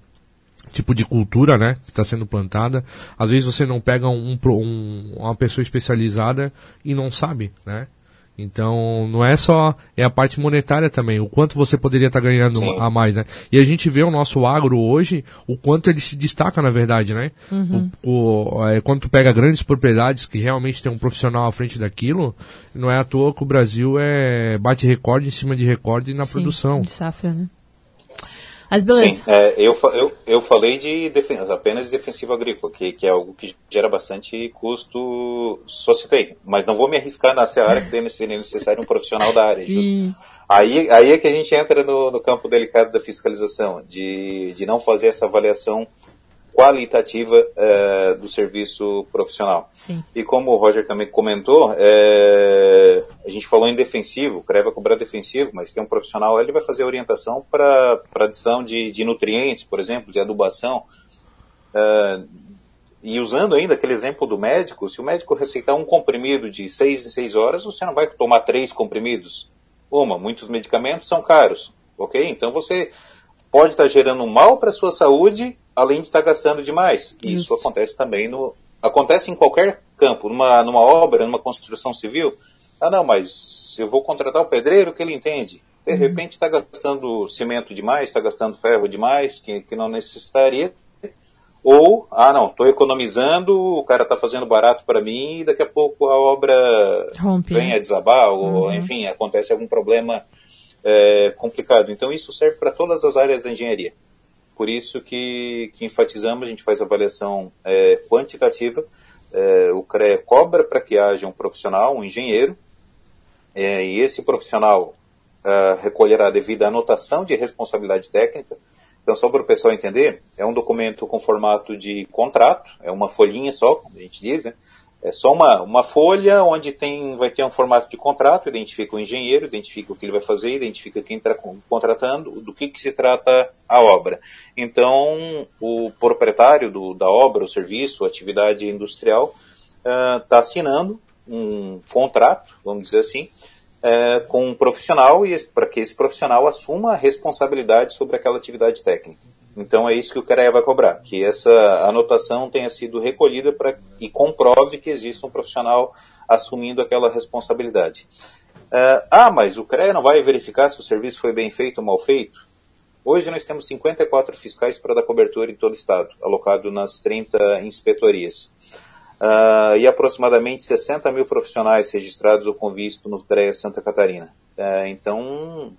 tipo de cultura, né, que está sendo plantada. Às vezes você não pega um, um, uma pessoa especializada e não sabe, né? Então, não é só, é a parte monetária também, o quanto você poderia estar tá ganhando Sim. a mais, né? E a gente vê o nosso agro hoje, o quanto ele se destaca, na verdade, né? Uhum. O, o, é, quando tu pega grandes propriedades que realmente tem um profissional à frente daquilo, não é à toa que o Brasil é, bate recorde em cima de recorde na Sim, produção. De safra, né? Mas beleza. Sim, é, eu, eu, eu falei de defen apenas de defensivo agrícola, que, que é algo que gera bastante custo, só citei. Mas não vou me arriscar nessa área que seria necessário um profissional da área. Aí, aí é que a gente entra no, no campo delicado da fiscalização, de, de não fazer essa avaliação qualitativa é, do serviço profissional. Sim. E como o Roger também comentou, é, a gente falou em defensivo, CREVA cobrar defensivo, mas tem um profissional, ele vai fazer orientação para adição de, de, nutrientes, por exemplo, de adubação. É, e usando ainda aquele exemplo do médico, se o médico receitar um comprimido de seis em seis horas, você não vai tomar três comprimidos. Uma, muitos medicamentos são caros, ok? Então você pode estar gerando um mal para a sua saúde além de estar gastando demais. E isso acontece também no. Acontece em qualquer campo, numa, numa obra, numa construção civil. Ah, não, mas eu vou contratar o pedreiro que ele entende. De uhum. repente está gastando cimento demais, está gastando ferro demais, que, que não necessitaria. Ou, ah, não, estou economizando, o cara está fazendo barato para mim e daqui a pouco a obra Rompe, vem né? a desabar, ou uhum. enfim, acontece algum problema é, complicado. Então isso serve para todas as áreas da engenharia. Por isso que, que enfatizamos, a gente faz avaliação é, quantitativa, é, o CREA cobra para que haja um profissional, um engenheiro, é, e esse profissional é, recolherá devido à anotação de responsabilidade técnica. Então, só para o pessoal entender, é um documento com formato de contrato, é uma folhinha só, como a gente diz, né? É só uma, uma folha onde tem, vai ter um formato de contrato, identifica o engenheiro, identifica o que ele vai fazer, identifica quem está contratando, do que, que se trata a obra. Então, o proprietário do, da obra, o serviço, a atividade industrial, está uh, assinando um contrato, vamos dizer assim, uh, com um profissional e para que esse profissional assuma a responsabilidade sobre aquela atividade técnica. Então é isso que o CREA vai cobrar, que essa anotação tenha sido recolhida pra, e comprove que existe um profissional assumindo aquela responsabilidade. Uh, ah, mas o CREA não vai verificar se o serviço foi bem feito ou mal feito? Hoje nós temos 54 fiscais para dar cobertura em todo o estado, alocado nas 30 inspetorias. Uh, e aproximadamente 60 mil profissionais registrados ou com visto no CREA Santa Catarina. Uh, então,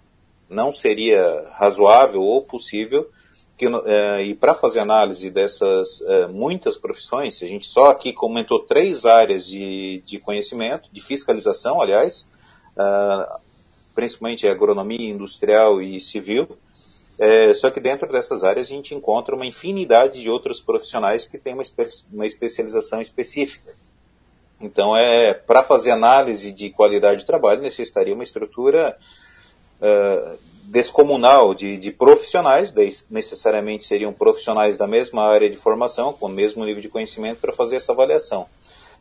não seria razoável ou possível que, é, e para fazer análise dessas é, muitas profissões, a gente só aqui comentou três áreas de, de conhecimento, de fiscalização, aliás, é, principalmente agronomia, industrial e civil, é, só que dentro dessas áreas a gente encontra uma infinidade de outros profissionais que têm uma, espe uma especialização específica. Então, é para fazer análise de qualidade de trabalho necessitaria uma estrutura uh, descomunal de, de profissionais, necessariamente seriam profissionais da mesma área de formação, com o mesmo nível de conhecimento para fazer essa avaliação.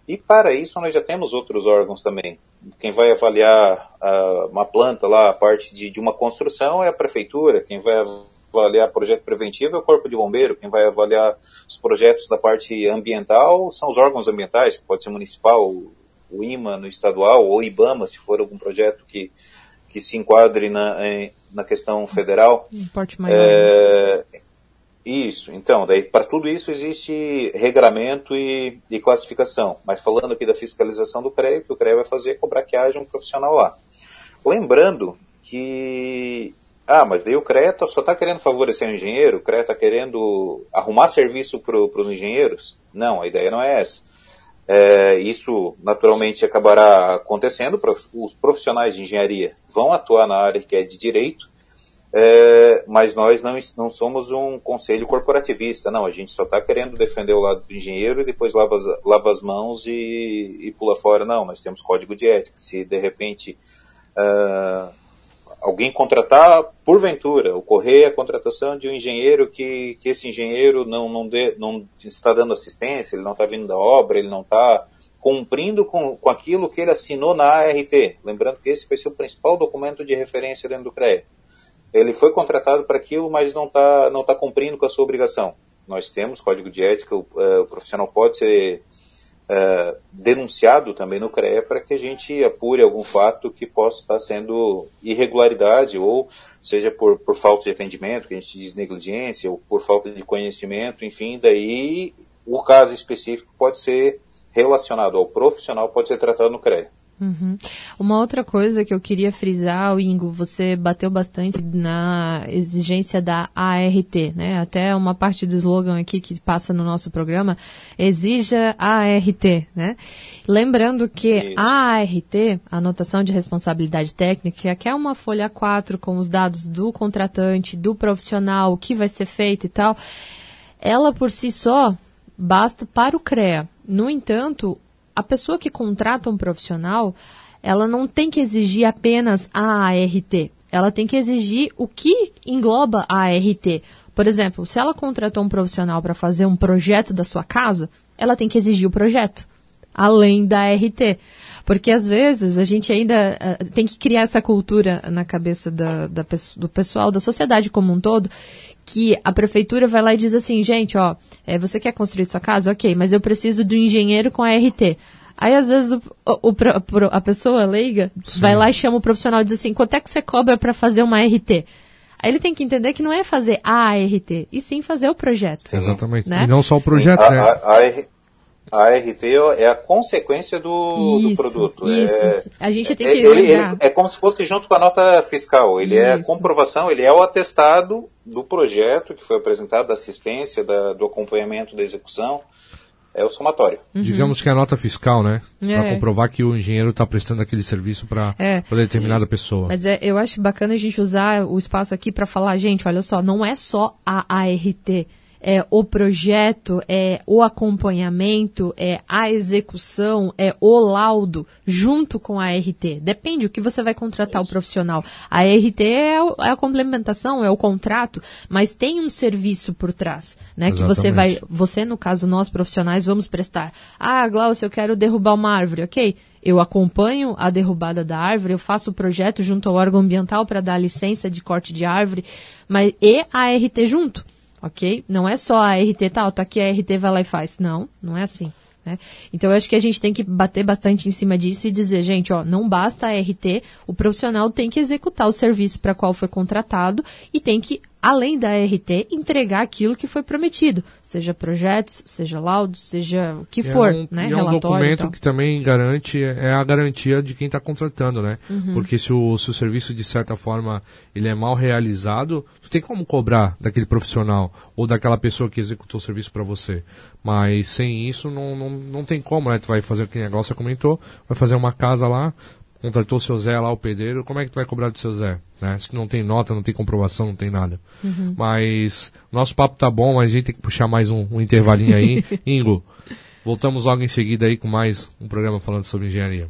E para isso nós já temos outros órgãos também. Quem vai avaliar uh, uma planta lá, a parte de, de uma construção é a prefeitura, quem vai avaliar projeto preventivo é o corpo de bombeiro, quem vai avaliar os projetos da parte ambiental são os órgãos ambientais, que pode ser municipal, o IMA no estadual, ou IBAMA, se for algum projeto que, que se enquadre na, em, na questão federal. Um porte maior. É, isso, então, daí para tudo isso existe regramento e, e, classificação. Mas falando aqui da fiscalização do CREA, o que o CREA vai fazer é cobrar que haja um profissional lá. Lembrando que. Ah, mas daí o CREA tá, só está querendo favorecer o engenheiro, o CREA está querendo arrumar serviço para os engenheiros? Não, a ideia não é essa. É, isso naturalmente acabará acontecendo, os profissionais de engenharia vão atuar na área que é de direito, é, mas nós não, não somos um conselho corporativista, não, a gente só está querendo defender o lado do engenheiro e depois lava as, lava as mãos e, e pula fora, não, nós temos código de ética, se de repente uh, alguém contratar, porventura, ocorrer a contratação de um engenheiro que, que esse engenheiro não, não, dê, não está dando assistência, ele não está vindo da obra, ele não está cumprindo com, com aquilo que ele assinou na ART. Lembrando que esse ser o principal documento de referência dentro do CREA. Ele foi contratado para aquilo, mas não está não tá cumprindo com a sua obrigação. Nós temos código de ética, o, uh, o profissional pode ser é, denunciado também no CREA para que a gente apure algum fato que possa estar sendo irregularidade ou seja por, por falta de atendimento, que a gente diz negligência, ou por falta de conhecimento, enfim, daí o caso específico pode ser relacionado ao profissional, pode ser tratado no CREA. Uhum. Uma outra coisa que eu queria frisar, Ingo, você bateu bastante na exigência da ART, né? Até uma parte do slogan aqui que passa no nosso programa, exija ART, né? Lembrando que a ART, a anotação de responsabilidade técnica, que é uma folha 4 com os dados do contratante, do profissional, o que vai ser feito e tal, ela por si só basta para o CREA. No entanto, a pessoa que contrata um profissional, ela não tem que exigir apenas a ART. Ela tem que exigir o que engloba a ART. Por exemplo, se ela contratou um profissional para fazer um projeto da sua casa, ela tem que exigir o projeto, além da ART. Porque às vezes a gente ainda uh, tem que criar essa cultura na cabeça da, da, do pessoal, da sociedade como um todo, que a prefeitura vai lá e diz assim, gente, ó, é, você quer construir sua casa? Ok, mas eu preciso do engenheiro com a RT. Aí, às vezes, o, o, o, a pessoa leiga Sim. vai lá e chama o profissional e diz assim, quanto é que você cobra para fazer uma RT? Aí ele tem que entender que não é fazer a RT, e sim fazer o projeto. Exatamente. Né? E não só o projeto, a, né? A, a, a ART é a consequência do, isso, do produto. Isso. É, a gente tem que ele, ele, é como se fosse junto com a nota fiscal. Ele isso. é a comprovação, ele é o atestado do projeto que foi apresentado, da assistência, da, do acompanhamento da execução. É o somatório. Uhum. Digamos que é a nota fiscal, né? É. Para comprovar que o engenheiro está prestando aquele serviço para é. determinada pessoa. Mas é, eu acho bacana a gente usar o espaço aqui para falar, gente, olha só, não é só a ART é o projeto, é o acompanhamento, é a execução, é o laudo junto com a RT. Depende o que você vai contratar o profissional. A RT é, é, a complementação, é o contrato, mas tem um serviço por trás, né? Exatamente. Que você vai, você no caso nós profissionais vamos prestar. Ah, Glaucio, eu quero derrubar uma árvore, ok? Eu acompanho a derrubada da árvore, eu faço o projeto junto ao órgão ambiental para dar a licença de corte de árvore, mas e a RT junto ok? Não é só a RT tal, tá aqui a RT vai lá e faz. Não, não é assim. Né? Então, eu acho que a gente tem que bater bastante em cima disso e dizer, gente, ó, não basta a RT, o profissional tem que executar o serviço para qual foi contratado e tem que além da RT, entregar aquilo que foi prometido, seja projetos, seja laudos, seja o que é for, um, né? E é um documento que também garante, é a garantia de quem está contratando, né? Uhum. Porque se o, se o serviço, de certa forma, ele é mal realizado, tu tem como cobrar daquele profissional ou daquela pessoa que executou o serviço para você. Mas sem isso, não, não, não tem como, né? Tu vai fazer o que a Glaucia comentou, vai fazer uma casa lá, contratou o seu Zé lá, o pedreiro, como é que tu vai cobrar do seu Zé? Né? Se não tem nota, não tem comprovação, não tem nada. Uhum. Mas nosso papo tá bom, mas a gente tem que puxar mais um, um intervalinho aí. Ingo, voltamos logo em seguida aí com mais um programa falando sobre engenharia.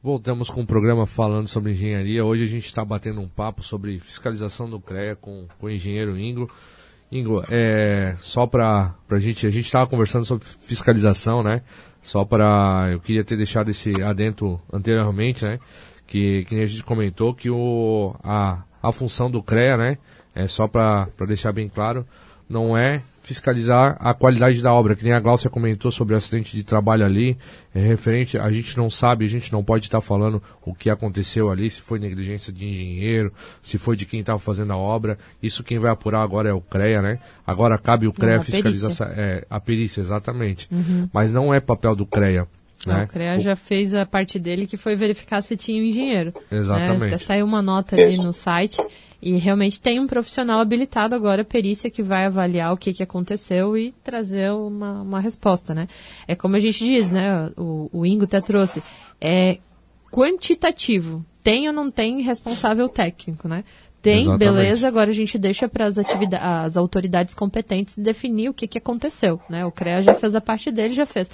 Voltamos com o um programa falando sobre engenharia. Hoje a gente está batendo um papo sobre fiscalização do CREA com, com o engenheiro Ingo. Ingo, é, só para a gente, a gente estava conversando sobre fiscalização, né? Só para, eu queria ter deixado esse adentro anteriormente, né? Que, que a gente comentou que o, a, a função do CREA, né? É só para deixar bem claro, não é fiscalizar a qualidade da obra, que nem a Glaucia comentou sobre o acidente de trabalho ali, é referente, a gente não sabe, a gente não pode estar falando o que aconteceu ali, se foi negligência de engenheiro, se foi de quem estava fazendo a obra, isso quem vai apurar agora é o CREA, né? Agora cabe o CREA não, fiscalizar a perícia. É, a perícia, exatamente. Uhum. Mas não é papel do CREA. Né? o CREA o... já fez a parte dele que foi verificar se tinha um engenheiro. Né? Exatamente. Né? Saiu uma nota ali no site e realmente tem um profissional habilitado agora, perícia, que vai avaliar o que, que aconteceu e trazer uma, uma resposta, né? É como a gente diz, né? O, o Ingo até trouxe. É quantitativo. Tem ou não tem responsável técnico, né? Tem, Exatamente. beleza, agora a gente deixa para as as autoridades competentes definir o que, que aconteceu, né? O CREA já fez a parte dele, já fez.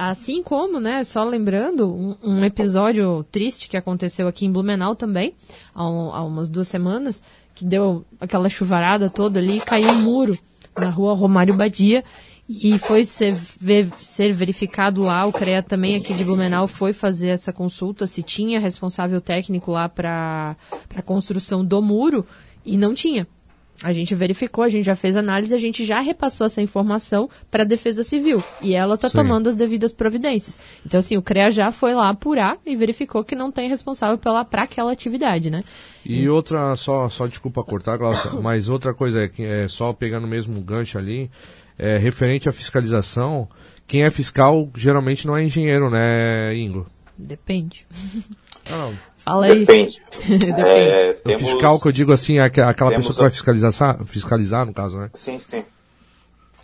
Assim como, né, só lembrando, um, um, episódio triste que aconteceu aqui em Blumenau também, há, um, há, umas duas semanas, que deu aquela chuvarada toda ali, caiu um muro na rua Romário Badia, e foi ser, ser verificado lá, o CREA também aqui de Blumenau foi fazer essa consulta, se tinha responsável técnico lá para a construção do muro, e não tinha. A gente verificou, a gente já fez análise, a gente já repassou essa informação para a Defesa Civil. E ela está tomando as devidas providências. Então, assim, o CREA já foi lá apurar e verificou que não tem responsável para aquela atividade, né? E outra, só, só desculpa cortar, Glaucia, mas outra coisa é é só pegando mesmo gancho ali, é, referente à fiscalização, quem é fiscal geralmente não é engenheiro, né, Ingo? Depende. Não, Fala aí. Depende. Depende. É, temos... O fiscal que eu digo assim é aquela pessoa que vai fiscalizar, fiscalizar, no caso, né? Sim, sim.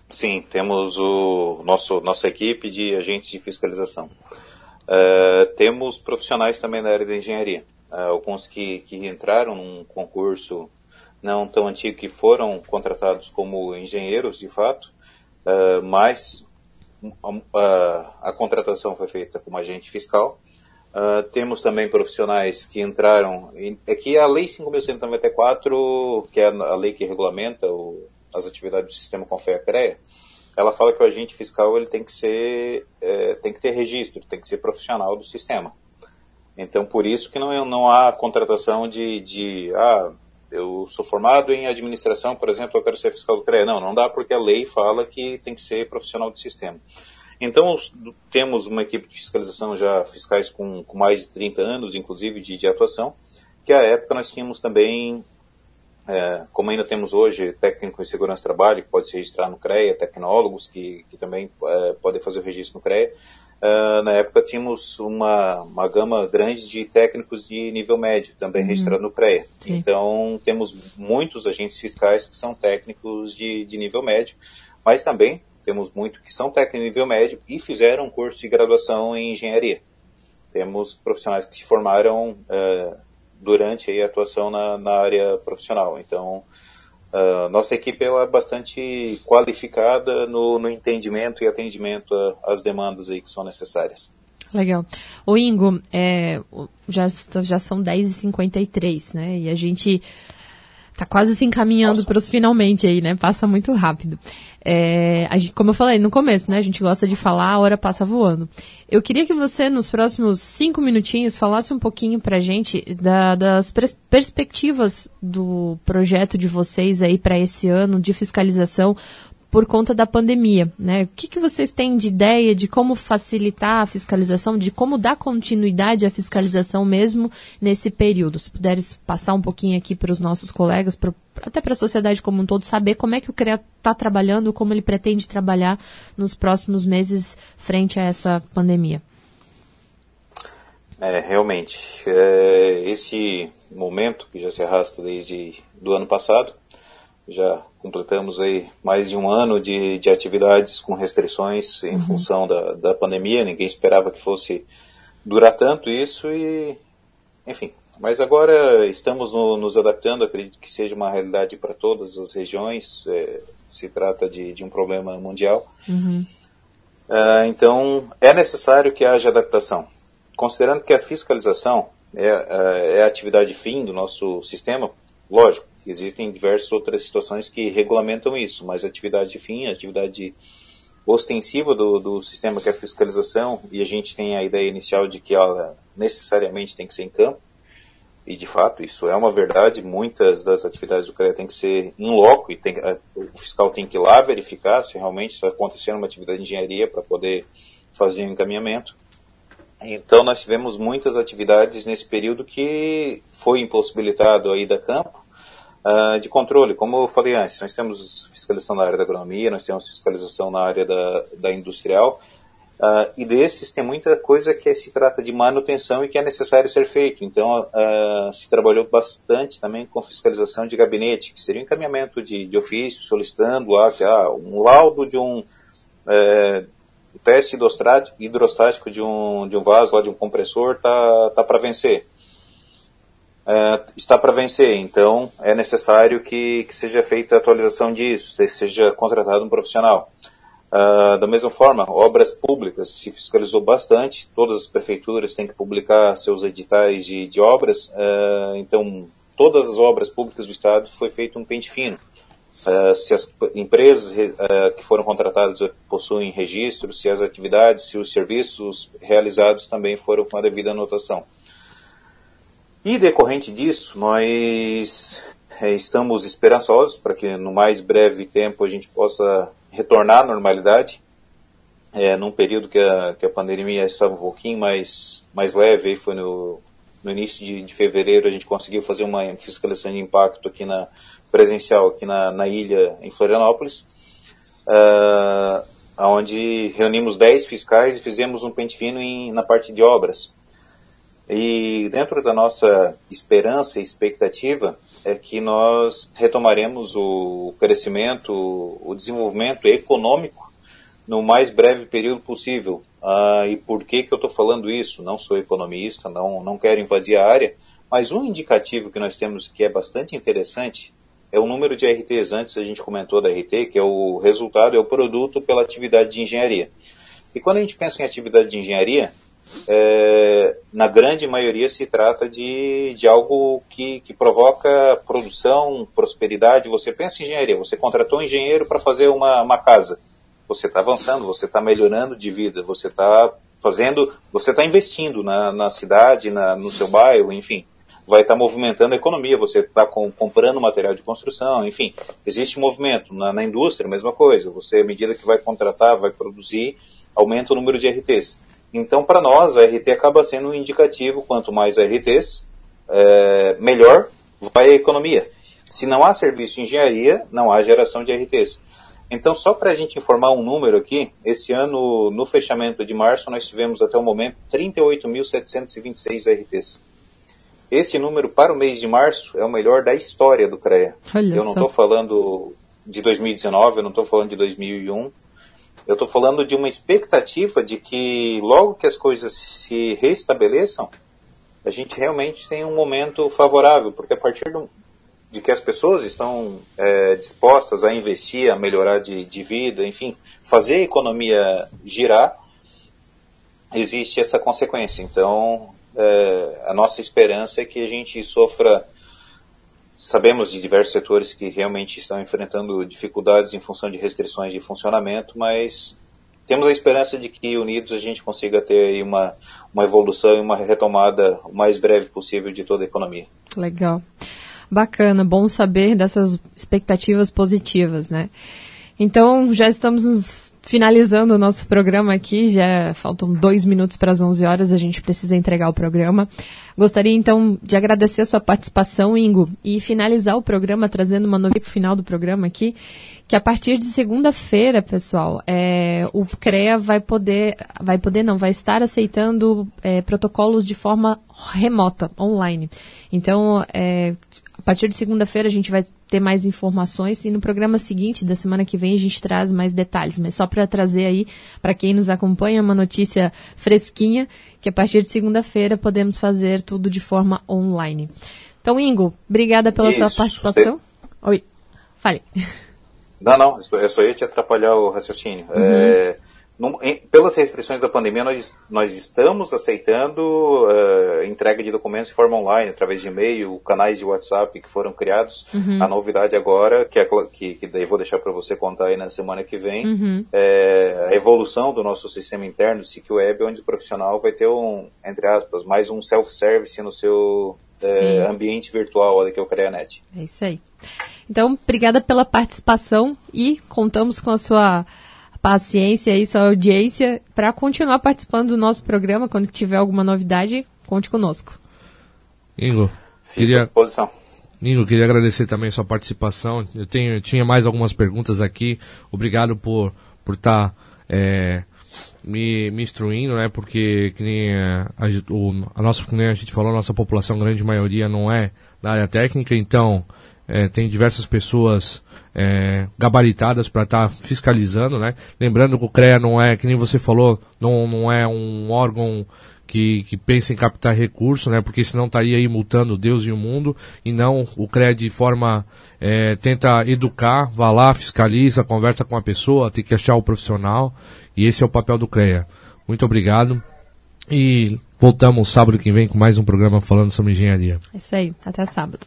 Sim, temos o nosso nossa equipe de agentes de fiscalização. Uh, temos profissionais também na área da engenharia. Uh, alguns que, que entraram num concurso não tão antigo que foram contratados como engenheiros, de fato, uh, mas a, a contratação foi feita como agente fiscal Uh, temos também profissionais que entraram. É que a Lei 5.194, que é a lei que regulamenta o, as atividades do sistema Confea-CREA, ela fala que o agente fiscal ele tem que ser, é, tem que ter registro, tem que ser profissional do sistema. Então, por isso que não, não há contratação de, de, ah, eu sou formado em administração, por exemplo, eu quero ser fiscal do CREA. Não, não dá porque a lei fala que tem que ser profissional do sistema. Então, temos uma equipe de fiscalização já fiscais com, com mais de 30 anos, inclusive, de, de atuação, que à época nós tínhamos também é, como ainda temos hoje técnico em segurança de trabalho, que pode se registrar no CREA, tecnólogos que, que também é, podem fazer o registro no CREA, é, na época tínhamos uma, uma gama grande de técnicos de nível médio, também uhum. registrado no CREA. Sim. Então, temos muitos agentes fiscais que são técnicos de, de nível médio, mas também temos muitos que são técnicos de nível médio e fizeram um curso de graduação em engenharia. Temos profissionais que se formaram uh, durante a atuação na, na, área profissional. Então, uh, nossa equipe é bastante qualificada no, no entendimento e atendimento às demandas aí que são necessárias. Legal. O Ingo, é, já, já são 10h53, né? E a gente tá quase se encaminhando para os finalmente aí, né? Passa muito rápido. É, gente, como eu falei no começo, né? A gente gosta de falar, a hora passa voando. Eu queria que você, nos próximos cinco minutinhos, falasse um pouquinho pra gente da, das pers perspectivas do projeto de vocês aí para esse ano de fiscalização por conta da pandemia, né? O que, que vocês têm de ideia de como facilitar a fiscalização, de como dar continuidade à fiscalização mesmo nesse período? Se puderes passar um pouquinho aqui para os nossos colegas, pra, até para a sociedade como um todo, saber como é que o CREA está trabalhando, como ele pretende trabalhar nos próximos meses frente a essa pandemia. É, realmente, é, esse momento que já se arrasta desde do ano passado, já completamos aí mais de um ano de, de atividades com restrições em uhum. função da, da pandemia. Ninguém esperava que fosse durar tanto isso e, enfim. Mas agora estamos no, nos adaptando. Acredito que seja uma realidade para todas as regiões. É, se trata de, de um problema mundial. Uhum. Uh, então é necessário que haja adaptação. Considerando que a fiscalização é, é, é a atividade fim do nosso sistema, lógico Existem diversas outras situações que regulamentam isso, mas a atividade de fim, a atividade ostensiva do, do sistema que é a fiscalização, e a gente tem a ideia inicial de que ela necessariamente tem que ser em campo, e de fato isso é uma verdade, muitas das atividades do CREA tem que ser em loco, e tem, a, o fiscal tem que ir lá verificar se realmente está acontecendo uma atividade de engenharia para poder fazer o um encaminhamento. Então nós tivemos muitas atividades nesse período que foi impossibilitado a ida a campo, Uh, de controle, como eu falei antes, nós temos fiscalização na área da agronomia, nós temos fiscalização na área da, da industrial, uh, e desses tem muita coisa que se trata de manutenção e que é necessário ser feito. Então, uh, se trabalhou bastante também com fiscalização de gabinete, que seria um encaminhamento de, de ofício, solicitando lá que ah, um laudo de um é, teste hidrostático de um, de um vaso, lá de um compressor, tá, tá para vencer é, está para vencer, então é necessário que, que, seja feita a atualização disso, seja contratado um profissional. Uh, da mesma forma, obras públicas se fiscalizou bastante, todas as prefeituras têm que publicar seus editais de, de obras, uh, então todas as obras públicas do Estado foi feito um pente fino. Uh, se as empresas que foram contratadas possuem registro, se as atividades, se os serviços realizados também foram com a devida anotação. E decorrente disso, nós é, estamos esperançosos para que no mais breve tempo a gente possa retornar à normalidade, é, num período que a, que a pandemia estava um pouquinho mais, mais leve, aí foi no, no início de, de, fevereiro a gente conseguiu fazer uma fiscalização de impacto aqui na presencial aqui na, na ilha em Florianópolis, uh, onde reunimos 10 fiscais e fizemos um pente fino em, na parte de obras. E dentro da nossa esperança e expectativa é que nós retomaremos o crescimento, o desenvolvimento econômico no mais breve período possível. Ah, e por que, que eu estou falando isso? Não sou economista, não, não quero invadir a área, mas um indicativo que nós temos que é bastante interessante é o número de RTs. Antes a gente comentou da RT, que é o resultado, é o produto pela atividade de engenharia. E quando a gente pensa em atividade de engenharia, é, na grande maioria se trata de, de algo que, que provoca produção, prosperidade. Você pensa em engenharia, você contratou um engenheiro para fazer uma, uma casa. Você está avançando, você está melhorando de vida, você está fazendo, você está investindo na, na cidade, na, no seu bairro, enfim. Vai estar tá movimentando a economia, você está com, comprando material de construção, enfim. Existe movimento. Na, na indústria, mesma coisa. Você, à medida que vai contratar, vai produzir, aumenta o número de RTs. Então, para nós, a RT acaba sendo um indicativo, quanto mais RTs, é, melhor vai a economia. Se não há serviço de engenharia, não há geração de RTs. Então, só para a gente informar um número aqui, esse ano, no fechamento de março, nós tivemos até o momento 38.726 RTs. Esse número para o mês de março é o melhor da história do CREA. Olha eu não estou falando de 2019, eu não estou falando de 2001. Eu estou falando de uma expectativa de que logo que as coisas se restabeleçam, a gente realmente tem um momento favorável, porque a partir do, de que as pessoas estão é, dispostas a investir, a melhorar de, de vida, enfim, fazer a economia girar, existe essa consequência. Então, é, a nossa esperança é que a gente sofra. Sabemos de diversos setores que realmente estão enfrentando dificuldades em função de restrições de funcionamento, mas temos a esperança de que unidos a gente consiga ter uma, uma evolução e uma retomada o mais breve possível de toda a economia. Legal. Bacana, bom saber dessas expectativas positivas, né? Então, já estamos finalizando o nosso programa aqui, já faltam dois minutos para as 11 horas, a gente precisa entregar o programa. Gostaria, então, de agradecer a sua participação, Ingo, e finalizar o programa trazendo uma novidade para o final do programa aqui, que a partir de segunda-feira, pessoal, é, o CREA vai poder, vai poder não, vai estar aceitando é, protocolos de forma remota, online. Então, é, a partir de segunda-feira a gente vai ter mais informações e no programa seguinte, da semana que vem, a gente traz mais detalhes. Mas só para trazer aí, para quem nos acompanha, uma notícia fresquinha, que a partir de segunda-feira podemos fazer tudo de forma online. Então, Ingo, obrigada pela Isso, sua participação. Você... Oi, fale. Não, não, eu só ia te atrapalhar o raciocínio. Uhum. É em, pelas restrições da pandemia, nós, nós estamos aceitando uh, entrega de documentos de forma online, através de e-mail, canais de WhatsApp que foram criados. Uhum. A novidade agora, que, é, que, que daí vou deixar para você contar aí na semana que vem, uhum. é a evolução do nosso sistema interno, SIC Web, onde o profissional vai ter um, entre aspas, mais um self-service no seu é, ambiente virtual, olha que é o CreaNet. É isso aí. Então, obrigada pela participação e contamos com a sua paciência e sua audiência para continuar participando do nosso programa. Quando tiver alguma novidade, conte conosco. Ingo, queria... Ingo, queria agradecer também a ssua participação. Eu tenho, eu tinha mais algumas perguntas aqui. Obrigado por por estar tá, é, me, me instruindo, né? Porque que nem é, a, o, a nossa, como a gente falou, a nossa população, grande maioria, não é da área técnica, então é, tem diversas pessoas é, gabaritadas para estar tá fiscalizando, né? Lembrando que o CREA não é, que nem você falou, não, não é um órgão que, que pensa em captar recursos, né? Porque senão estaria aí multando Deus e o mundo, e não o CREA de forma é, tenta educar, vá lá, fiscaliza, conversa com a pessoa, tem que achar o profissional, e esse é o papel do CREA. Muito obrigado. E voltamos sábado que vem com mais um programa falando sobre engenharia. É isso aí, até sábado.